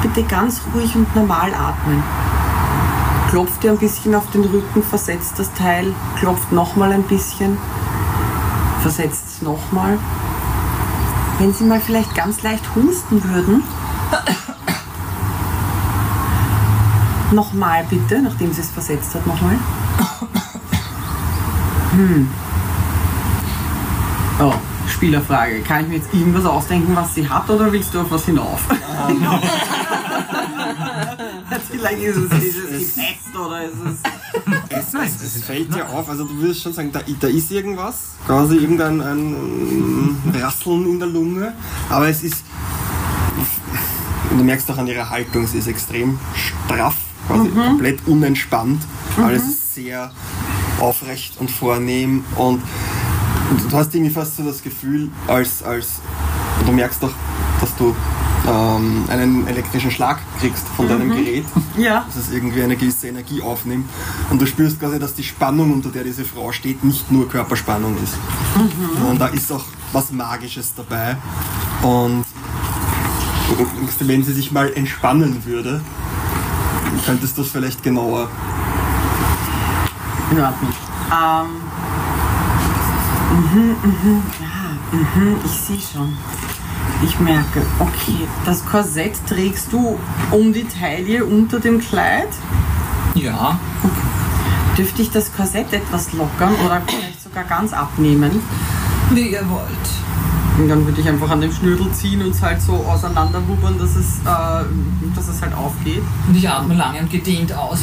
Bitte ganz ruhig und normal atmen. Klopft ihr ein bisschen auf den Rücken, versetzt das Teil, klopft nochmal ein bisschen, versetzt es nochmal. Wenn Sie mal vielleicht ganz leicht husten würden. Nochmal bitte, nachdem sie es versetzt hat, nochmal. Hm. Oh, Spielerfrage. Kann ich mir jetzt irgendwas ausdenken, was sie hat, oder willst du auf was hinauf? Vielleicht ist es Gefecht oder ist es. Es, es fällt dir auf, also du würdest schon sagen, da, da ist irgendwas, quasi irgendein ein Rasseln in der Lunge, aber es ist, du merkst auch an ihrer Haltung, sie ist extrem straff, quasi komplett unentspannt, alles ist sehr aufrecht und vornehm und, und du hast irgendwie fast so das Gefühl, als, als du merkst doch, dass du ähm, einen elektrischen Schlag kriegst von deinem Gerät Ja. dass es irgendwie eine gewisse Energie aufnimmt. Und du spürst quasi, dass die Spannung, unter der diese Frau steht, nicht nur Körperspannung ist. Sondern da ist auch was Magisches dabei. Und wenn sie sich mal entspannen würde, könntest du es vielleicht genauer. In Ordnung. Ähm. Mhm, mhm, ja, mhm, ich sehe schon. Ich merke, okay, das Korsett trägst du um die Taille unter dem Kleid. Ja, Dürfte ich das Korsett etwas lockern oder vielleicht sogar ganz abnehmen? wie ihr wollt. Und dann würde ich einfach an dem Schnürdel ziehen und es halt so auseinanderwubbern, dass es, äh, dass es halt aufgeht. Und ich atme lange und gedehnt aus.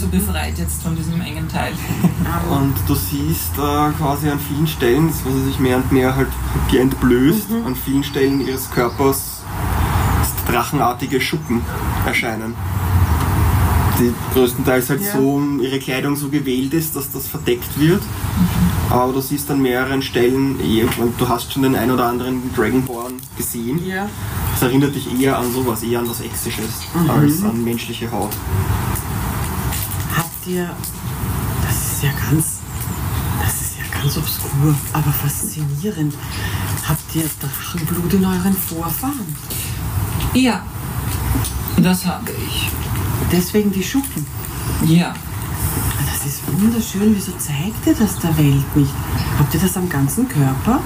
So befreit jetzt von diesem engen Teil. Und du siehst äh, quasi an vielen Stellen, wo sie sich mehr und mehr halt entblößt, an vielen Stellen ihres Körpers drachenartige Schuppen erscheinen. Die größtenteils halt Ja. so ihre Kleidung so gewählt ist, dass das verdeckt wird. Aber du siehst an mehreren Stellen, eh, und du hast schon den ein oder anderen Dragonborn gesehen. Ja. Das erinnert dich eher an sowas, eher an was Exisches, Mhm. als an menschliche Haut. Ihr. Das ist ja ganz. Das ist ja ganz obskur, aber faszinierend. Habt ihr Drachenblut in euren Vorfahren? Ja, das habe ich. Deswegen die Schuppen. Ja. Das ist wunderschön. Wieso zeigt ihr das der Welt nicht? Habt ihr das am ganzen Körper?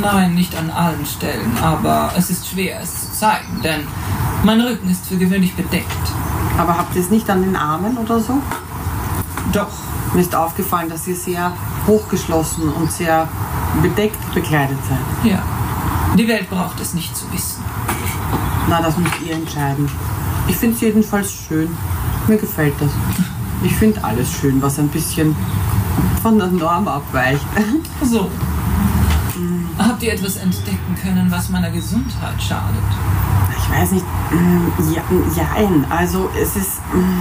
Nein, nicht an allen Stellen, aber es ist schwer, es zu zeigen, denn mein Rücken ist für gewöhnlich bedeckt. Aber habt ihr es nicht an den Armen oder so? Doch. Mir ist aufgefallen, dass ihr sehr hochgeschlossen und sehr bedeckt bekleidet seid. Ja. Die Welt braucht es nicht zu wissen. Na, das müsst ihr entscheiden. Ich finde es jedenfalls schön. Mir gefällt das. Ich finde alles schön, was ein bisschen von der Norm abweicht. So. Habt ihr etwas entdecken können, was meiner Gesundheit schadet? Ich weiß nicht. mm, Ja, jein. Also es ist. mm,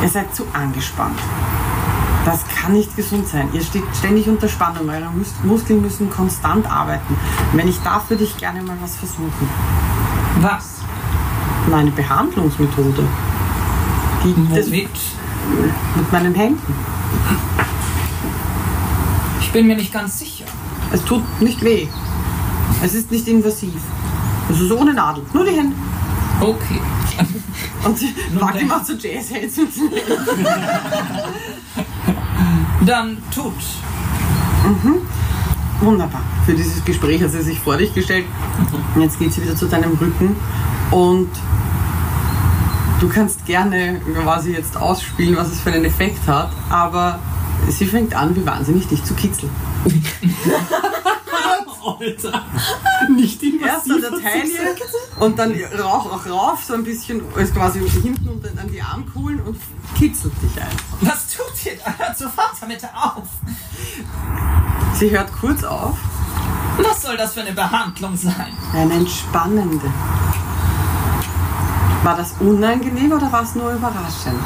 Ihr seid zu angespannt. Das kann nicht gesund sein. Ihr steht ständig unter Spannung. Eure Mus Muskeln müssen konstant arbeiten. Wenn ich darf, würde ich gerne mal was versuchen. Was? Na, Eine Behandlungsmethode. Die, das, Womit? mit meinen Händen. Ich bin mir nicht ganz sicher. Es tut nicht weh. Es ist nicht invasiv. Es ist ohne Nadel. Nur die Hände. Okay. Und so Jazz-Hands mit den Händen. Dann tut. Mhm. Wunderbar. Für dieses Gespräch hat sie sich vor dich gestellt. Und jetzt geht sie wieder zu deinem Rücken und du kannst gerne quasi jetzt ausspielen, was es für einen Effekt hat, aber sie fängt an, wie wahnsinnig dich zu kitzeln. Alter. Nicht Erst an der Taille und dann rauch auch rauf, so ein bisschen, ist quasi hinten und dann an die Armkuhlen und kitzelt dich einfach. Was tut ihr da? Hört sofort damit auf. Sie hört kurz auf. Was soll das für eine Behandlung sein? Eine entspannende. War das unangenehm oder war es nur überraschend?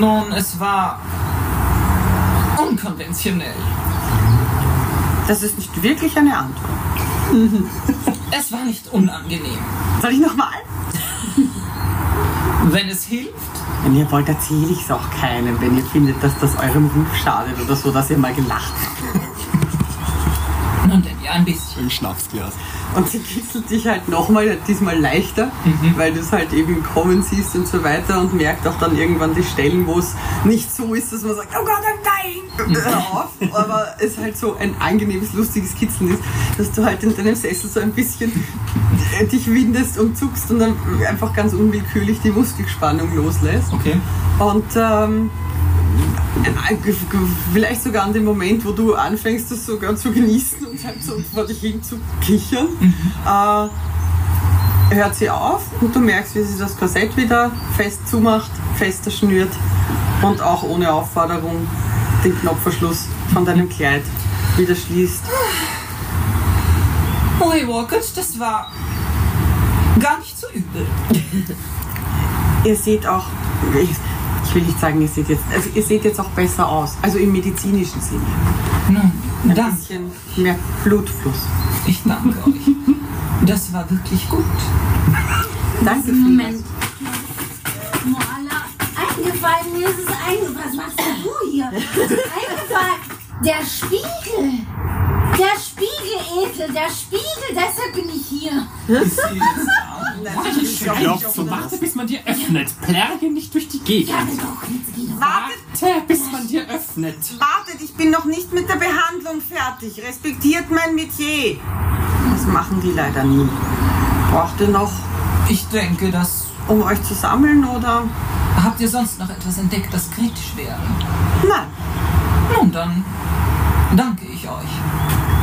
Nun, es war unkonventionell. Das ist nicht wirklich eine Antwort. Es war nicht unangenehm. Soll ich nochmal? Wenn es hilft. Wenn ihr wollt, erzähle ich es auch keinem, wenn ihr findet, dass das eurem Ruf schadet oder so, dass ihr mal gelacht habt. Nun denn, ja, ein bisschen. Im Schnapsglas. Und sie kitzelt dich halt nochmal, diesmal leichter, weil du es halt eben kommen siehst und so weiter und merkt auch dann irgendwann die Stellen, wo es nicht so ist, dass man sagt, oh Gott, nein, hör auf. Aber es halt so ein angenehmes, lustiges Kitzeln ist, dass du halt in deinem Sessel so ein bisschen äh, dich windest und zuckst und dann einfach ganz unwillkürlich die Muskelspannung loslässt. Okay. Und ähm, äh, vielleicht sogar an dem Moment, wo du anfängst, das sogar zu genießen und halt so vor dich hin zu kichern, äh, hört sie auf und du merkst, wie sie das Korsett wieder fest zumacht, fester schnürt und auch ohne Aufforderung den Knopfverschluss von deinem Kleid wieder schließt. Ui, Walkett, das war gar nicht so übel. Ihr seht auch, ich, ich will nicht sagen, ihr seht jetzt, also ihr seht jetzt auch besser aus, also im medizinischen Sinne. Nun, Ein danke. bisschen mehr Blutfluss. Ich danke euch. Das war wirklich gut. Danke Moment. Moala, eingefallen, mir ist es eingefallen. Was machst denn du hier? eingefallen. Der Spiegel. Der Spiegel, der Spiegel, deshalb bin ich hier. Ich glaub, so warte, bis man dir öffnet. Plärge nicht durch die Gegend. Warte, bis man dir öffnet. Wartet, ich bin noch nicht mit der Behandlung fertig. Respektiert mein Metier. Das machen die leider nie. Braucht ihr noch, Ich denke, dass. um euch zu sammeln oder? Habt ihr sonst noch etwas entdeckt, das kritisch wäre? Nein. Nun dann. danke ich euch.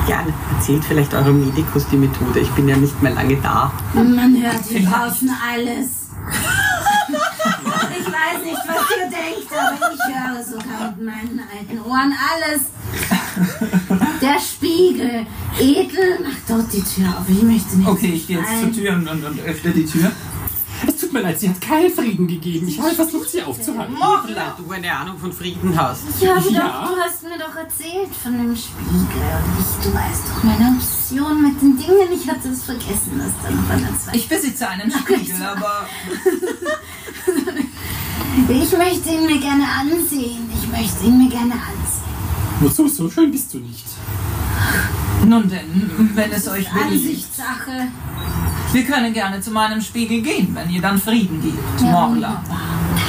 Gerne. Erzählt vielleicht eurem Medikus die Methode. Ich bin ja nicht mehr lange da. Man hört hier draußen alles. Ich weiß nicht, was ihr denkt, aber ich höre sogar mit meinen alten Ohren alles. Der Spiegel. Edel, mach dort die Tür auf. Ich möchte nicht. Okay, ich gehe jetzt zur Tür und, und, und öffne die Tür. Es tut mir leid, sie hat keinen Frieden gegeben. Ich habe versucht, sie aufzuhalten. Morla, du eine Ahnung von Frieden hast. Ja, aber Ja. Doch, du hast mir doch erzählt von dem Spiegel. Und ich, du weißt doch meine Option mit den Dingen. Ich hatte es vergessen, dass da noch eine zweite. Ich besitze einen Spiegel, aber Ich möchte ihn mir gerne ansehen. Ich möchte ihn mir gerne ansehen. Wozu? So schön bist du nicht. nun denn, wenn es euch beliebt. Ansichtssache. Wir können gerne zu meinem Spiegel gehen, wenn ihr dann Frieden gebt, Morla.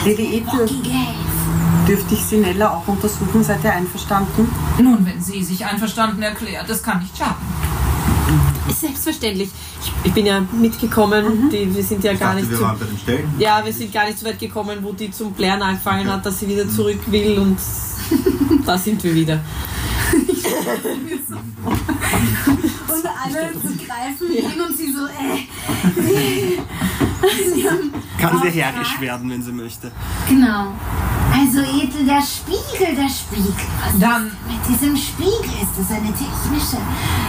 Lady Ethel, dürfte ich Sinella auch untersuchen? Seid ihr einverstanden? Nun, wenn sie sich einverstanden erklärt, das kann nicht schaden. Selbstverständlich. Ich, ich bin ja mitgekommen. Die, wir sind ja gar dachte, nicht wir zu, waren bei den Stellen. Ja, wir sind gar nicht so weit gekommen, wo die zum Blären angefangen hat, dass sie wieder zurück will und da sind wir wieder. Und alle zu greifen ihn und sie so, äh. sie Kann sehr aufgehört. herrisch werden, wenn sie möchte. Genau. Also Edel, der Spiegel, der Spiegel. Was Dann- ist mit diesem Spiegel? Ist das eine technische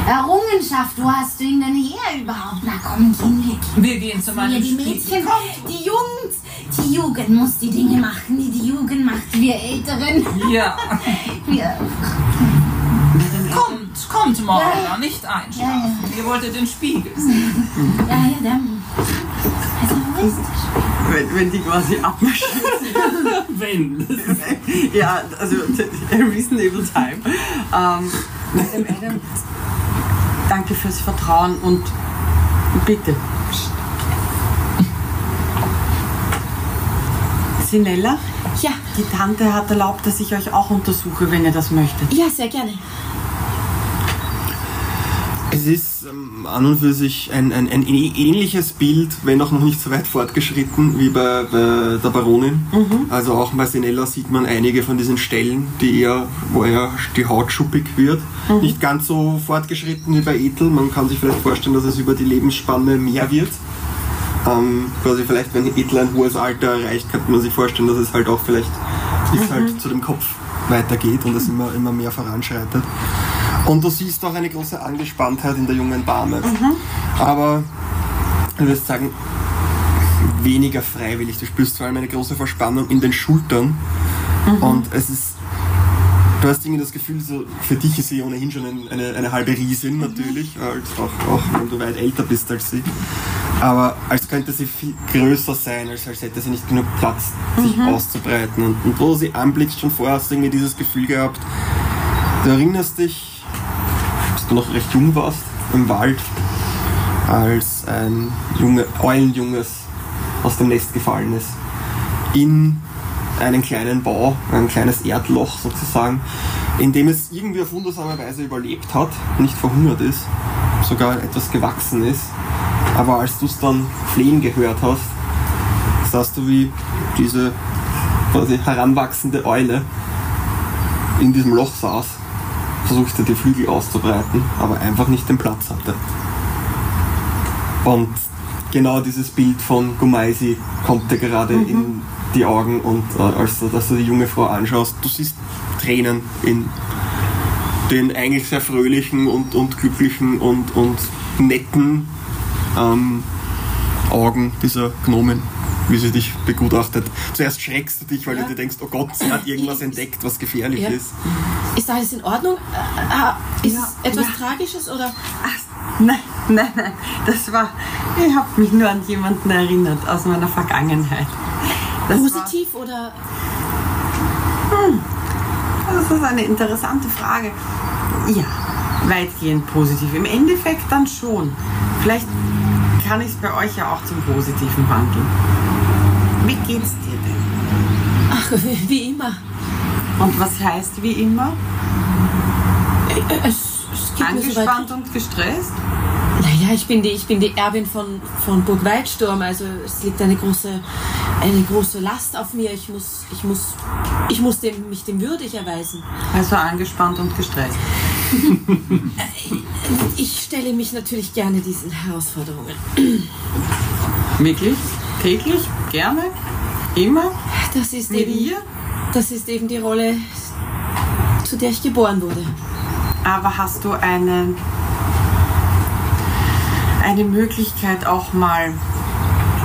Errungenschaft? Wo hast du ihn denn her überhaupt? Na komm, gehen wir. Wir gehen zu meinem Hier, die Spiegel. Mädchen, die Jugend, die Jugend muss die Dinge machen, die die Jugend macht. Wir Älteren, Ja, wir... kommt, kommt, Morla, nicht einschlafen. Ihr wolltet den Spiegel sehen. Ja, ja, dann... Also, wo ist der Spiegel? Wenn, wenn die quasi abmarschieren. Wenn. ja, also a reasonable time. Ähm, Adam, danke fürs Vertrauen und bitte. Sinella, Ja, die Tante hat erlaubt, dass ich euch auch untersuche, wenn ihr das möchtet. ja, sehr gerne. Es ist ähm, an und für sich ein, ein, ein ähnliches Bild, wenn auch noch nicht so weit fortgeschritten wie bei, bei der Baronin. Also auch bei Sinella sieht man einige von diesen Stellen, die eher, wo eher die Haut schuppig wird. Nicht ganz so fortgeschritten wie bei Ethel. Man kann sich vielleicht vorstellen, dass es über die Lebensspanne mehr wird. Ähm, quasi vielleicht, wenn Ethel ein hohes Alter erreicht, könnte man sich vorstellen, dass es halt auch vielleicht bis halt zu dem Kopf weitergeht und es immer, immer mehr voranschreitet. Und du siehst auch eine große Angespanntheit in der jungen Dame. Aber ich würde sagen, weniger freiwillig. Du spürst vor allem eine große Verspannung in den Schultern. Und es ist. Du hast irgendwie das Gefühl, so, für dich ist sie ohnehin schon ein, eine, eine halbe Riesin natürlich, als auch, auch wenn du weit älter bist als sie. Aber als könnte sie viel größer sein, als, als hätte sie nicht genug Platz, sich auszubreiten. Und, und wo du sie anblickst, schon vorher hast du irgendwie dieses Gefühl gehabt, du erinnerst dich, du noch recht jung warst, im Wald, als ein Junge, Eulenjunges aus dem Nest gefallen ist. In einen kleinen Bau, ein kleines Erdloch sozusagen, in dem es irgendwie auf wundersame Weise überlebt hat, nicht verhungert ist, sogar etwas gewachsen ist. Aber als du es dann flehen gehört hast, sahst du, wie diese quasi heranwachsende Eule in diesem Loch saß, versuchte die Flügel auszubreiten, aber einfach nicht den Platz hatte. Und genau dieses Bild von Gumaisi kommt dir gerade in die Augen und äh, als du, dass du die junge Frau anschaust, du siehst Tränen in den eigentlich sehr fröhlichen und, und glücklichen und, und netten ähm, Augen dieser Gnomen, wie sie dich begutachtet. Zuerst schreckst du dich, weil du dir denkst, oh Gott, sie hat irgendwas entdeckt, was gefährlich Ja. ist. Ist alles in Ordnung? Äh, äh, ist etwas Tragisches oder? Ach, nein, nein, nein. Das war. Ich habe mich nur an jemanden erinnert aus meiner Vergangenheit. Das war, Positiv oder? das ist eine interessante Frage. Ja, weitgehend positiv. Im Endeffekt dann schon. Vielleicht kann ich es bei euch ja auch zum Positiven wandeln. Wie geht's dir denn? Ach, wie, wie immer. Und was heißt wie immer? Äh, Es, es mir soweit. Angespannt und gestresst? Naja, ich bin die, ich bin die Erbin von, von Burg Waldsturm, also es liegt eine große, eine große Last auf mir. Ich muss, ich muss, ich muss dem, mich dem würdig erweisen. Also angespannt und gestresst. Ich stelle mich natürlich gerne diesen Herausforderungen. Wirklich? Täglich? Gerne? Immer? Das ist Mit eben, ihr? das ist eben die Rolle, zu der ich geboren wurde. Aber hast du eine, eine Möglichkeit auch mal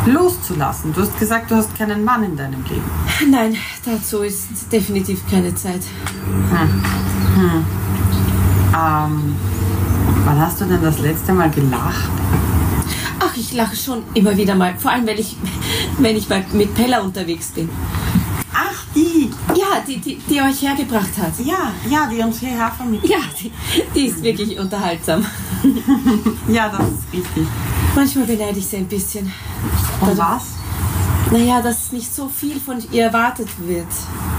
loszulassen? Du hast gesagt, du hast keinen Mann in deinem Leben. Nein, dazu ist definitiv keine Zeit. Hm. Hm. Ähm, wann hast du denn das letzte Mal gelacht? Ach, ich lache schon immer wieder mal. Vor allem, wenn ich, wenn ich bei, mit Pella unterwegs bin. Ach, die! Ja, die, die, die euch hergebracht hat. Ja, ja, die uns hierher vermittelt. Ja, die, die ist wirklich unterhaltsam. Ja, das ist richtig. Manchmal beneide ich sie ein bisschen. Und was? Naja, dass nicht so viel von ihr erwartet wird.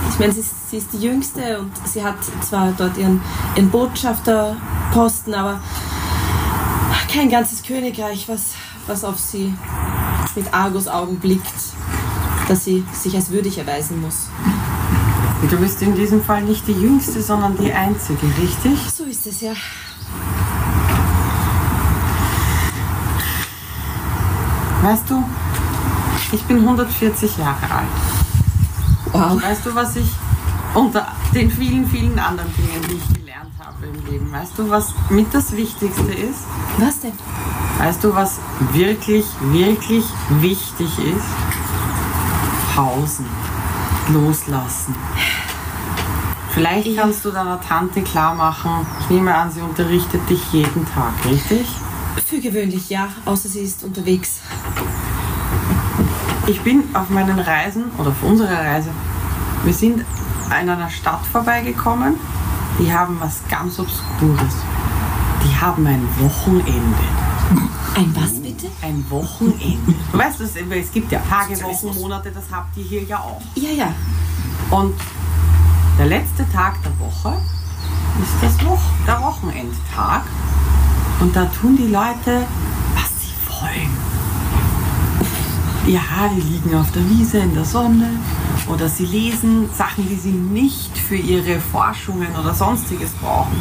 Ich meine, sie ist, sie ist die Jüngste und sie hat zwar dort ihren, ihren Botschafterposten, aber kein ganzes Königreich, was, was auf sie mit Argus-Augen blickt, dass sie sich als würdig erweisen muss. Du bist in diesem Fall nicht die Jüngste, sondern die Einzige, richtig? So ist es ja. Weißt du, ich bin 140 Jahre alt. Wow. Weißt du, was ich unter den vielen, vielen anderen Dingen, die ich gelernt habe im Leben, weißt du, was mit das Wichtigste ist? Was denn? Weißt du, was wirklich, wirklich wichtig ist? Pausen. Loslassen. Vielleicht kannst du deiner Tante klar machen, ich nehme an, sie unterrichtet dich jeden Tag, richtig? Für gewöhnlich, ja, außer sie ist unterwegs. Ich bin auf meinen Reisen oder auf unserer Reise, wir sind an einer Stadt vorbeigekommen, die haben was ganz Obskures. Die haben ein Wochenende. Ein was bitte? Ein Wochenende. Du weißt, es, es gibt ja Tage, Wochen, Monate, das habt ihr hier ja auch. Ja, ja. Und der letzte Tag der Woche ist das der Wochenendtag. Und da tun die Leute, Ja, die liegen auf der Wiese in der Sonne oder sie lesen Sachen, die sie nicht für ihre Forschungen oder sonstiges brauchen.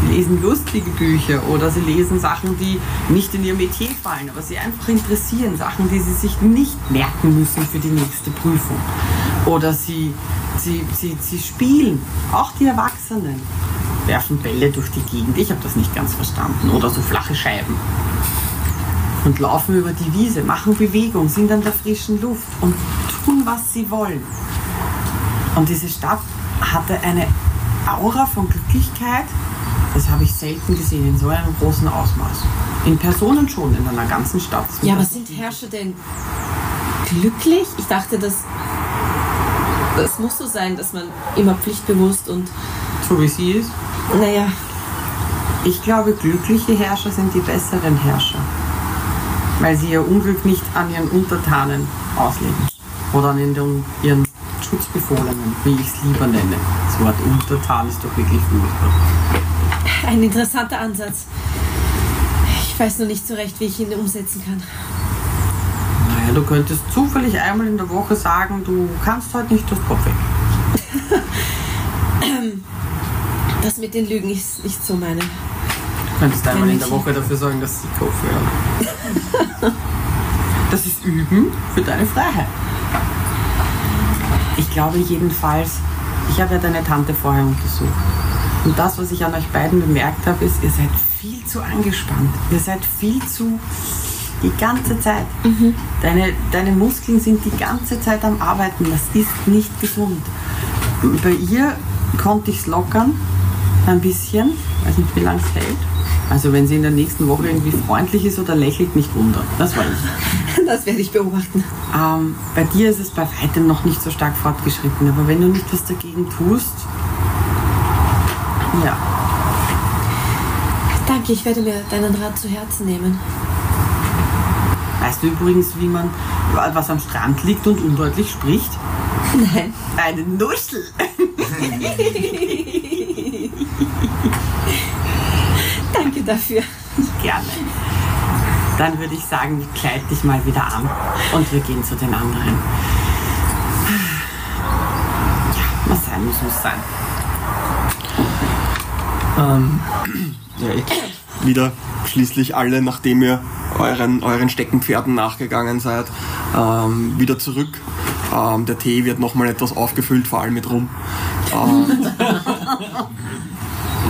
Sie lesen lustige Bücher oder sie lesen Sachen, die nicht in ihr Metier fallen, aber sie einfach interessieren, Sachen, die sie sich nicht merken müssen für die nächste Prüfung. Oder sie, sie, sie, sie spielen, auch die Erwachsenen werfen Bälle durch die Gegend. Ich habe das nicht ganz verstanden. Oder so flache Scheiben und laufen über die Wiese, machen Bewegung, sind an der frischen Luft und tun, was sie wollen. Und diese Stadt hatte eine Aura von Glücklichkeit, das habe ich selten gesehen in so einem großen Ausmaß. In Personen schon, in einer ganzen Stadt. Ja, aber sind Herrscher denn glücklich? Ich dachte, das, das muss so sein, dass man immer pflichtbewusst und, So wie sie ist. naja, Ich glaube, glückliche Herrscher sind die besseren Herrscher. Weil sie ihr Unglück nicht an ihren Untertanen ausleben. Oder an den, ihren Schutzbefohlenen, wie ich es lieber nenne. Das Wort Untertan ist doch wirklich furchtbar. ein interessanter Ansatz. Ich weiß nur nicht so recht, wie ich ihn umsetzen kann. Naja, du könntest zufällig einmal in der Woche sagen, du kannst heute nicht das Kopf weg. Das mit den Lügen ist nicht so meine. Du könntest einmal in der Woche dafür sorgen, dass sie Kopf hören. Das ist Üben für deine Freiheit. Ich glaube jedenfalls, ich habe ja deine Tante vorher untersucht. Und das, was ich an euch beiden bemerkt habe, ist, ihr seid viel zu angespannt. Ihr seid viel zu die ganze Zeit. Deine, deine Muskeln sind die ganze Zeit am Arbeiten. Das ist nicht gesund. Bei ihr konnte ich es lockern, ein bisschen. weiß nicht, wie lange es hält. Also wenn sie in der nächsten Woche irgendwie freundlich ist oder lächelt, nicht wundern. Das war ich. Das werde ich beobachten. Ähm, bei dir ist es bei weitem noch nicht so stark fortgeschritten, aber wenn du nicht was dagegen tust, ja. Danke, ich werde mir deinen Rat zu Herzen nehmen. Weißt du übrigens, wie man was am Strand liegt und undeutlich spricht? Nein. Eine Nuschel. Danke dafür. Gerne. Dann würde ich sagen, kleid dich mal wieder an und wir gehen zu den anderen. Ja, was sein muss, muss sein. Ähm, ja, kehrt wieder schließlich alle, nachdem ihr euren, euren Steckenpferden nachgegangen seid, ähm, wieder zurück. Ähm, der Tee wird nochmal etwas aufgefüllt, vor allem mit Rum. Ähm,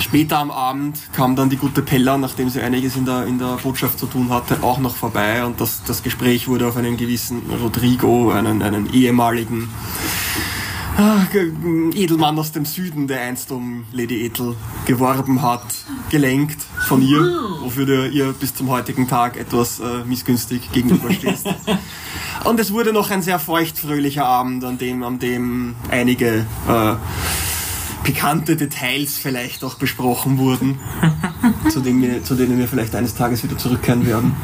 Später am Abend kam dann die gute Pella, nachdem sie einiges in der, in der Botschaft zu tun hatte, auch noch vorbei und das, das Gespräch wurde auf einen gewissen Rodrigo, einen, einen ehemaligen ah, Edelmann aus dem Süden, der einst um Lady Ethel geworben hat, gelenkt von ihr, wofür du ihr bis zum heutigen Tag etwas äh, missgünstig gegenüberstehst. Und es wurde noch ein sehr feuchtfröhlicher Abend, an dem, an dem einige äh, pikante Details vielleicht auch besprochen wurden, zu denen, wir, zu denen wir vielleicht eines Tages wieder zurückkehren werden.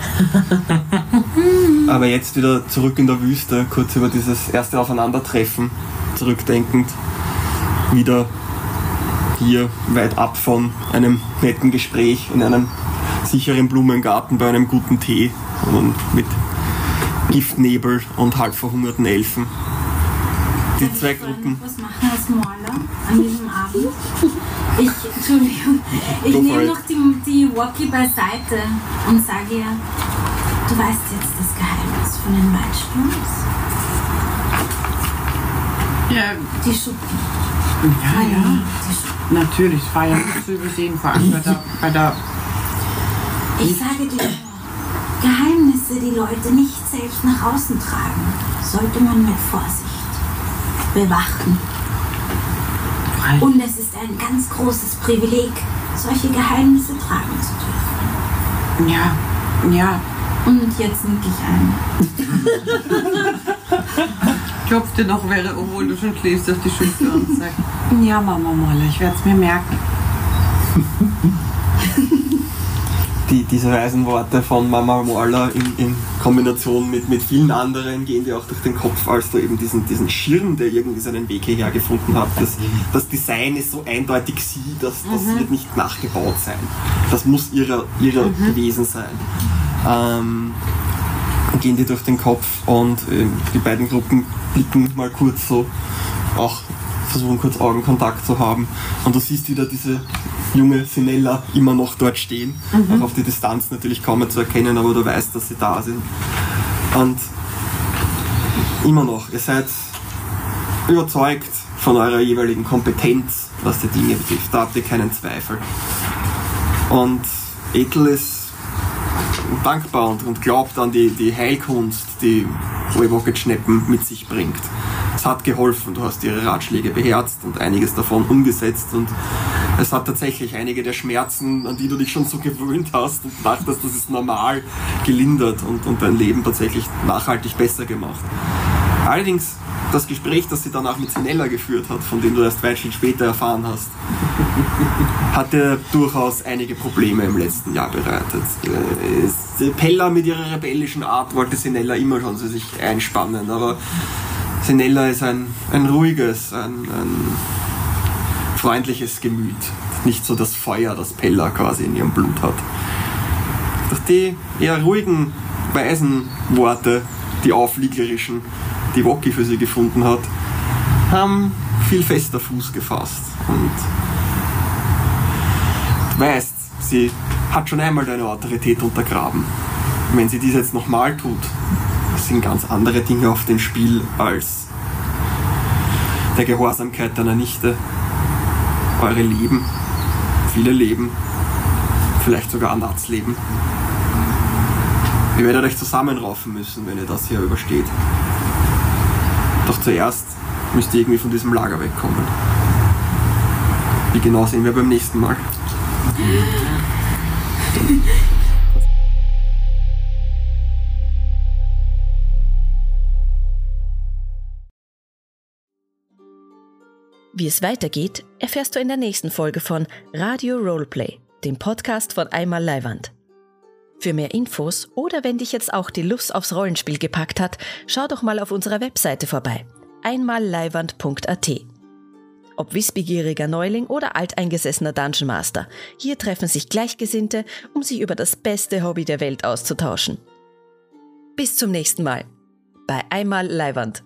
Aber jetzt wieder zurück in der Wüste, kurz über dieses erste Aufeinandertreffen zurückdenkend, wieder hier weit ab von einem netten Gespräch in einem sicheren Blumengarten bei einem guten Tee und mit Giftnebel und halb verhungerten Elfen. Die zwei Gruppen. was machen als Maler an diesem Abend? Ich, Entschuldigung, ich Go nehme it. noch die, die Walkie beiseite und sage ihr, du weißt jetzt das Geheimnis von den Waldsturms. Ja, Die Schuppen. ja, ja. Die Schuppen. Natürlich, es war ja nicht zu übersehen, vor allem bei der, bei der Ich sage dir Geheimnisse, die Leute nicht selbst nach außen tragen, sollte man mit Vorsicht bewachen. Und es ist ein ganz großes Privileg, solche Geheimnisse tragen zu dürfen. Ja, ja. Und jetzt nick ich ein. Klopft dir noch, wäre, obwohl du schon schläfst, auf die Schulter und sagt, ja, Mama Molle, ich werde es mir merken. Die, diese weisen Worte von Mama Waller in, in Kombination mit, mit vielen anderen gehen dir auch durch den Kopf, als du eben diesen, diesen Schirm, der irgendwie seinen Weg hierher gefunden hat. Das, das Design ist so eindeutig sie, dass das Mhm. wird nicht nachgebaut sein. Das muss ihrer, ihrer Mhm. gewesen sein. Ähm, gehen dir durch den Kopf und äh, die beiden Gruppen blicken mal kurz so, auch versuchen kurz Augenkontakt zu haben und du siehst wieder diese junge Sinella immer noch dort stehen, Mhm. auch auf die Distanz natürlich kaum mehr zu erkennen, aber du weißt, dass sie da sind. Und immer noch, ihr seid überzeugt von eurer jeweiligen Kompetenz, was die Dinge betrifft, da habt ihr keinen Zweifel. Und Ethel ist dankbar und, und glaubt an die, die Heilkunst, die Rocket-Schneppen mit sich bringt. Es hat geholfen, du hast ihre Ratschläge beherzt und einiges davon umgesetzt und es hat tatsächlich einige der Schmerzen, an die du dich schon so gewöhnt hast und dachtest, das ist normal, gelindert und, und dein Leben tatsächlich nachhaltig besser gemacht. Allerdings das Gespräch, das sie danach mit Sinella geführt hat, von dem du erst weit viel später erfahren hast, hatte durchaus einige Probleme im letzten Jahr bereitet. Äh, Pella mit ihrer rebellischen Art wollte Sinella immer schon sich einspannen, aber Sinella ist ein, ein ruhiges, ein, ein freundliches Gemüt. Nicht so das Feuer, das Pella quasi in ihrem Blut hat. Durch die eher ruhigen, weisen Worte, die aufliegerischen, die Woki für sie gefunden hat, haben viel fester Fuß gefasst. Und du weißt, sie hat schon einmal deine Autorität untergraben. Wenn sie dies jetzt nochmal tut, sind ganz andere Dinge auf dem Spiel als der Gehorsamkeit deiner Nichte. Eure Leben, viele Leben, vielleicht sogar Anats Leben. Ihr werdet euch zusammenraufen müssen, wenn ihr das hier übersteht. Doch zuerst müsst ihr irgendwie von diesem Lager wegkommen. Wie genau sehen wir beim nächsten Mal. Wie es weitergeht, erfährst du in der nächsten Folge von Radio Roleplay, dem Podcast von Einmal Leiwand. Für mehr Infos oder wenn dich jetzt auch die Lust aufs Rollenspiel gepackt hat, schau doch mal auf unserer Webseite vorbei. einmalleiwand.at. Ob wissbegieriger Neuling oder alteingesessener Dungeon Master, hier treffen sich Gleichgesinnte, um sich über das beste Hobby der Welt auszutauschen. Bis zum nächsten Mal bei Einmal Leiwand.